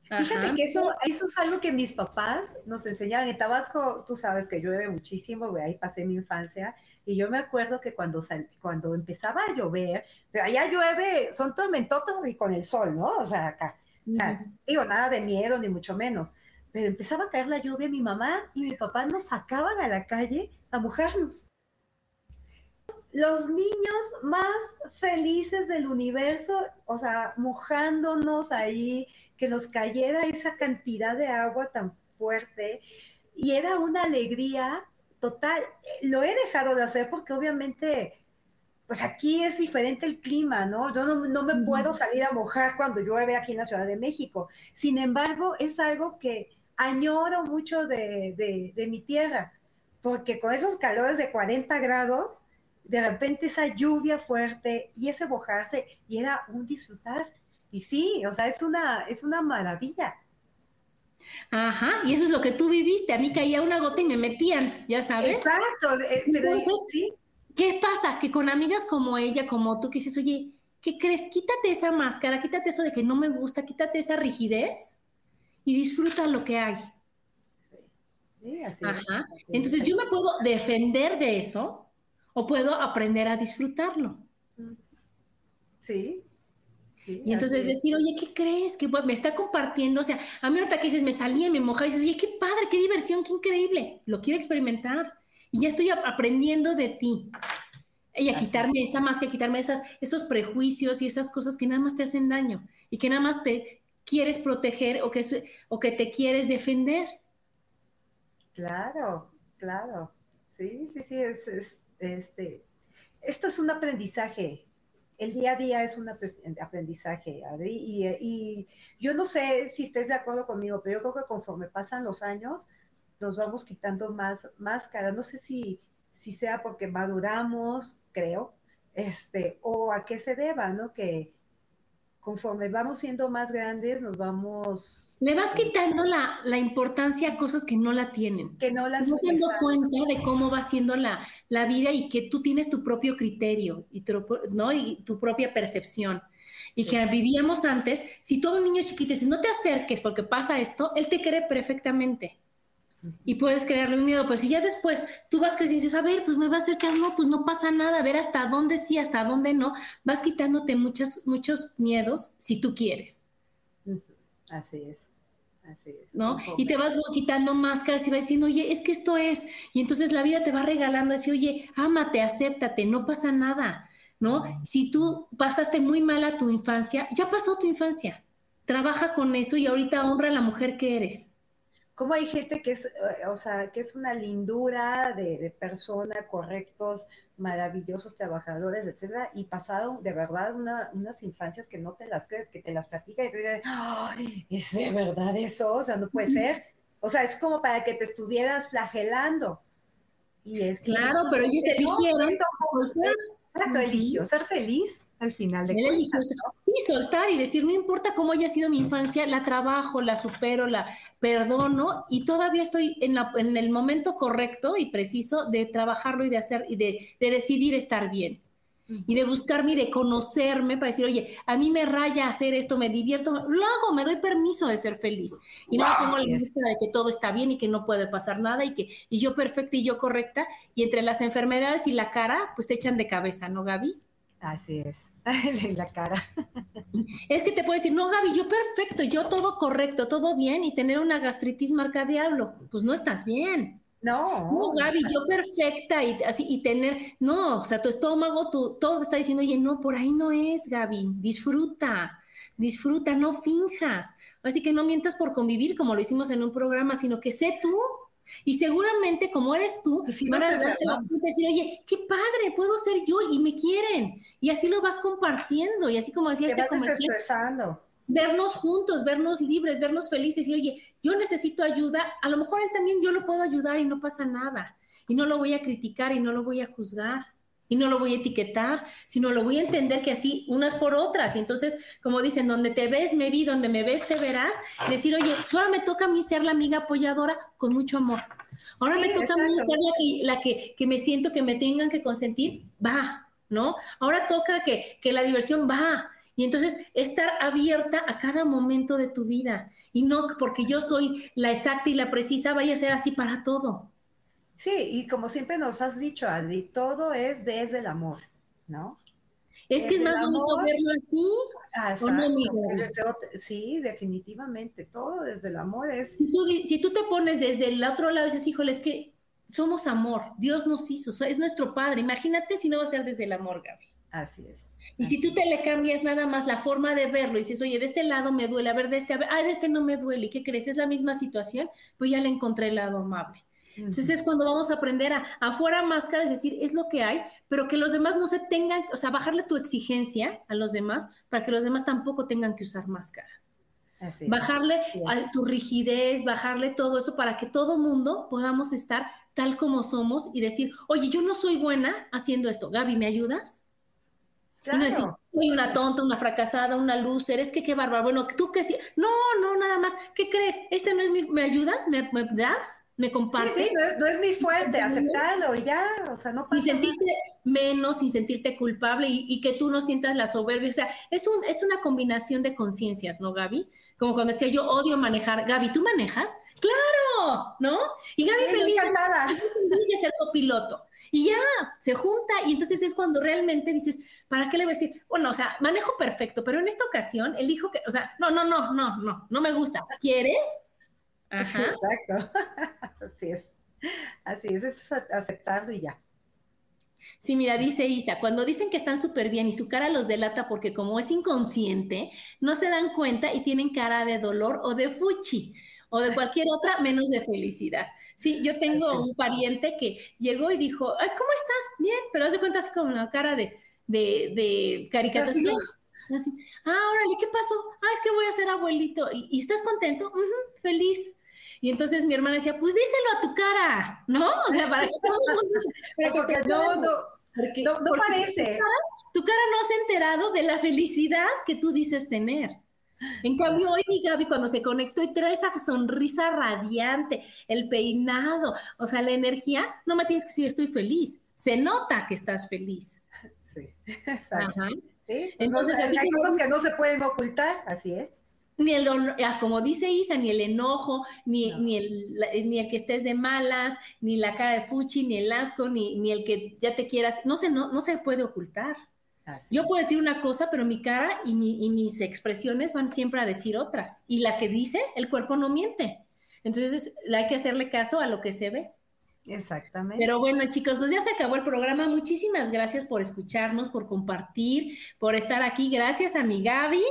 Fíjate que eso, eso es algo que mis papás nos enseñaban. En Tabasco, tú sabes que llueve muchísimo, ahí pasé mi infancia, y yo me acuerdo que cuando, cuando empezaba a llover, pero allá llueve, son tormentotas y con el sol, ¿no? O sea, acá. O sea, digo, nada de miedo, ni mucho menos. Pero empezaba a caer la lluvia, mi mamá y mi papá nos sacaban a la calle a mojarnos. Los niños más felices del universo, o sea, mojándonos ahí, que nos cayera esa cantidad de agua tan fuerte. Y era una alegría total, lo he dejado de hacer porque obviamente, pues aquí es diferente el clima, ¿no? Yo no, me puedo salir a mojar cuando llueve aquí en la Ciudad de México. Sin embargo, es algo que añoro mucho de, de, mi tierra, porque con esos calores de 40 grados, de repente esa lluvia fuerte y ese mojarse, y era un disfrutar. Y sí, o sea, es una, es una maravilla. Ajá, y eso es lo que tú viviste. A mí caía una gota y me metían, ya sabes. Exacto. Eh, Entonces, ¿sí? ¿qué pasa? Que con amigas como ella, como tú, que dices, oye, ¿qué crees? Quítate esa máscara, quítate eso de que no me gusta, quítate esa rigidez y disfruta lo que hay. Sí, así Ajá. Entonces yo me puedo defender de eso o puedo aprender a disfrutarlo. Sí, y entonces decir, oye, ¿qué crees? Que me está compartiendo, o sea, a mí ahorita que dices, me salí, me mojaba, y dices, oye, qué padre, qué diversión, qué increíble, lo quiero experimentar. Y ya estoy aprendiendo de ti. Y a quitarme esa más que quitarme esas, esos prejuicios y esas cosas que nada más te hacen daño y que nada más te quieres proteger o que, o que te quieres defender. Claro, claro. Sí, sí, sí, es, es, este, esto es un aprendizaje, el día a día es un aprendizaje, Adri, y, yo no sé si estés de acuerdo conmigo, pero yo creo que conforme pasan los años, nos vamos quitando más máscaras. No sé si, si sea porque maduramos, creo, este, o a qué se deba, ¿no? Que, conforme vamos siendo más grandes, nos vamos... Le vas quitando la, la importancia a cosas que no la tienen. Que no las... Estás dando cuenta de cómo va siendo la, la, vida y que tú tienes tu propio criterio y tu, ¿no? y tu propia percepción. Y que vivíamos antes, si tú a un niño chiquito dices, no te acerques porque pasa esto, él te cree perfectamente. Y puedes crearle un miedo, pues si ya después tú vas creciendo y dices, a ver, pues me va a acercar, no, pues no pasa nada, a ver hasta dónde sí, hasta dónde no, vas quitándote muchos, muchos miedos si tú quieres. Así es. Así es. ¿No? Y te vas quitando máscaras y vas diciendo, oye, es que esto es. Y entonces la vida te va regalando, decir, oye, ámate, acéptate, no pasa nada, ¿no? Si tú pasaste muy mal a tu infancia, ya pasó tu infancia. Trabaja con eso y ahorita honra a la mujer que eres cómo hay gente que es, eh, o sea, que es una lindura de, persona, correctos, maravillosos trabajadores, etcétera, y pasaron de verdad unas infancias que no te las crees, que te las platica y te dices, ¡ay! ¿Es de verdad eso? O sea, no puede ser. O sea, es como para que te estuvieras flagelando. Y es claro, pero ellos eligieron. Exacto, eligió ser feliz al final de cuentas. Sí, soltar y decir, no importa cómo haya sido mi infancia, la trabajo, la supero, la perdono y todavía estoy en, la, en el momento correcto y preciso de trabajarlo y de hacer y de, decidir estar bien. Y de buscarme y de conocerme para decir, oye, a mí me raya hacer esto, me divierto, lo hago, me doy permiso de ser feliz. Y no pongo la búsqueda de que todo está bien y que no puede pasar nada y que y yo perfecta y yo correcta. Y entre las enfermedades y la cara, pues te echan de cabeza, ¿no, Gaby? Así es, *laughs* en la cara. Es que te puedo decir, no, Gaby, yo perfecto, yo todo correcto, todo bien, y tener una gastritis marca diablo, pues no estás bien. No. No, Gaby, yo perfecta y así, y tener, no, o sea, tu estómago, tu, todo te está diciendo, oye, no, por ahí no es, Gaby, disfruta, disfruta, no finjas. Así que no mientas por convivir, como lo hicimos en un programa, sino que sé tú, y seguramente, como eres tú, van a darse la y decir, oye, qué padre, puedo ser yo y me quieren. Y así lo vas compartiendo. Y así como decía este comercial, vernos juntos, vernos libres, vernos felices. Y oye, yo necesito ayuda. A lo mejor él también yo lo puedo ayudar y no pasa nada. Y no lo voy a criticar y no lo voy a juzgar y no lo voy a etiquetar, sino lo voy a entender que así unas por otras. Y entonces, como dicen, donde te ves, me vi, donde me ves, te verás. Decir, oye, ahora me toca a mí ser la amiga apoyadora con mucho amor. Ahora me toca a mí ser la, que, la que, que, me siento que me tengan que consentir, va, ¿no? Ahora toca que, que la diversión va. Y entonces, estar abierta a cada momento de tu vida. Y no porque yo soy la exacta y la precisa, vaya a ser así para todo. Sí, y como siempre nos has dicho, Adri, todo es desde el amor, ¿no? Es que es más bonito verlo así. Ah, sí, definitivamente, todo desde el amor es... Si tú, si tú te pones desde el otro lado y dices, híjole, es que somos amor, Dios nos hizo, es nuestro Padre, imagínate si no va a ser desde el amor, Gaby. Así es. Y si tú te le cambias nada más la forma de verlo y dices, oye, de este lado me duele, a ver, de este, a ver, ah, de este no me duele, ¿y qué crees? Es la misma situación, pues ya le encontré el lado amable. Entonces es cuando vamos a aprender a afuera máscara, es decir, es lo que hay, pero que los demás no se tengan, o sea, bajarle tu exigencia a los demás para que los demás tampoco tengan que usar máscara. bajarle a tu rigidez, bajarle todo eso para que todo mundo podamos estar tal como somos y decir, oye, yo no soy buena haciendo esto. Gaby, ¿me ayudas? Y no decir, soy una tonta, una fracasada, una loser, es que qué bárbaro. Bueno, tú que sí. No, no, nada más. ¿Qué crees? Este no es mi. ¿Me ayudas? ¿Me, me das? Me comparte. Sí, no, es, mi fuerte, aceptarlo y ya, o sea, no pasa Sin sentirte menos, sin sentirte culpable y, que tú no sientas la soberbia, o sea, es, un, es una combinación de conciencias, ¿no, Gaby? Como cuando decía yo odio manejar, Gaby, ¿tú manejas? ¡Claro! ¿No? Y Gaby feliz, feliz de ser copiloto. Y ya, se junta y entonces es cuando realmente dices, ¿para qué le voy a decir? Bueno, o sea, manejo perfecto, pero en esta ocasión él dijo que, o sea, no, no, no, no, no, no me gusta. ¿Quieres? Exacto. *laughs* Así es. Así es, es aceptarlo y ya. Sí, mira, dice Isa, cuando dicen que están súper bien y su cara los delata porque como es inconsciente, no se dan cuenta y tienen cara de dolor o de fuchi o de cualquier otra menos de felicidad. Sí, yo tengo un pariente que llegó y dijo, Ay, ¿cómo estás? Bien, pero haz de cuenta así como la cara de, de, de caricatura. ah, órale, ¿qué pasó? Ah, es que voy a ser abuelito. ¿Y, estás contento? feliz. Y entonces mi hermana decía, pues díselo a tu cara, ¿no? O sea, para que todo el mundo... porque no, no, no, parece. Tu cara, no se ha enterado de la felicidad que tú dices tener. En cambio, hoy mi Gaby cuando se conectó y trae esa sonrisa radiante, el peinado, o sea, la energía, no me tienes que decir estoy feliz. Se nota que estás feliz. Sí, *laughs* exacto. Entonces, así hay cosas que no se pueden ocultar, así es. Ni el ah, como dice Isa, ni el enojo, ni, ni, el, ni el que estés de malas, ni la cara de fuchi, ni el asco, ni, ni el que ya te quieras, no se, no, no se puede ocultar. Yo puedo decir una cosa, pero mi cara y, mi, y mis expresiones van siempre a decir otra. Y la que dice, el cuerpo no miente. Entonces hay que hacerle caso a lo que se ve. Exactamente. Pero bueno, chicos, pues ya se acabó el programa. Muchísimas gracias por escucharnos, por compartir, por estar aquí. Gracias a mi Gaby.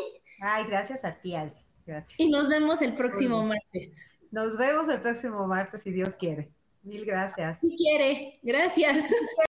Ay, gracias a ti, Ale. Gracias. Y nos vemos el próximo martes. Nos vemos el próximo martes, si Dios quiere. Mil gracias. Si quiere. Gracias. *laughs*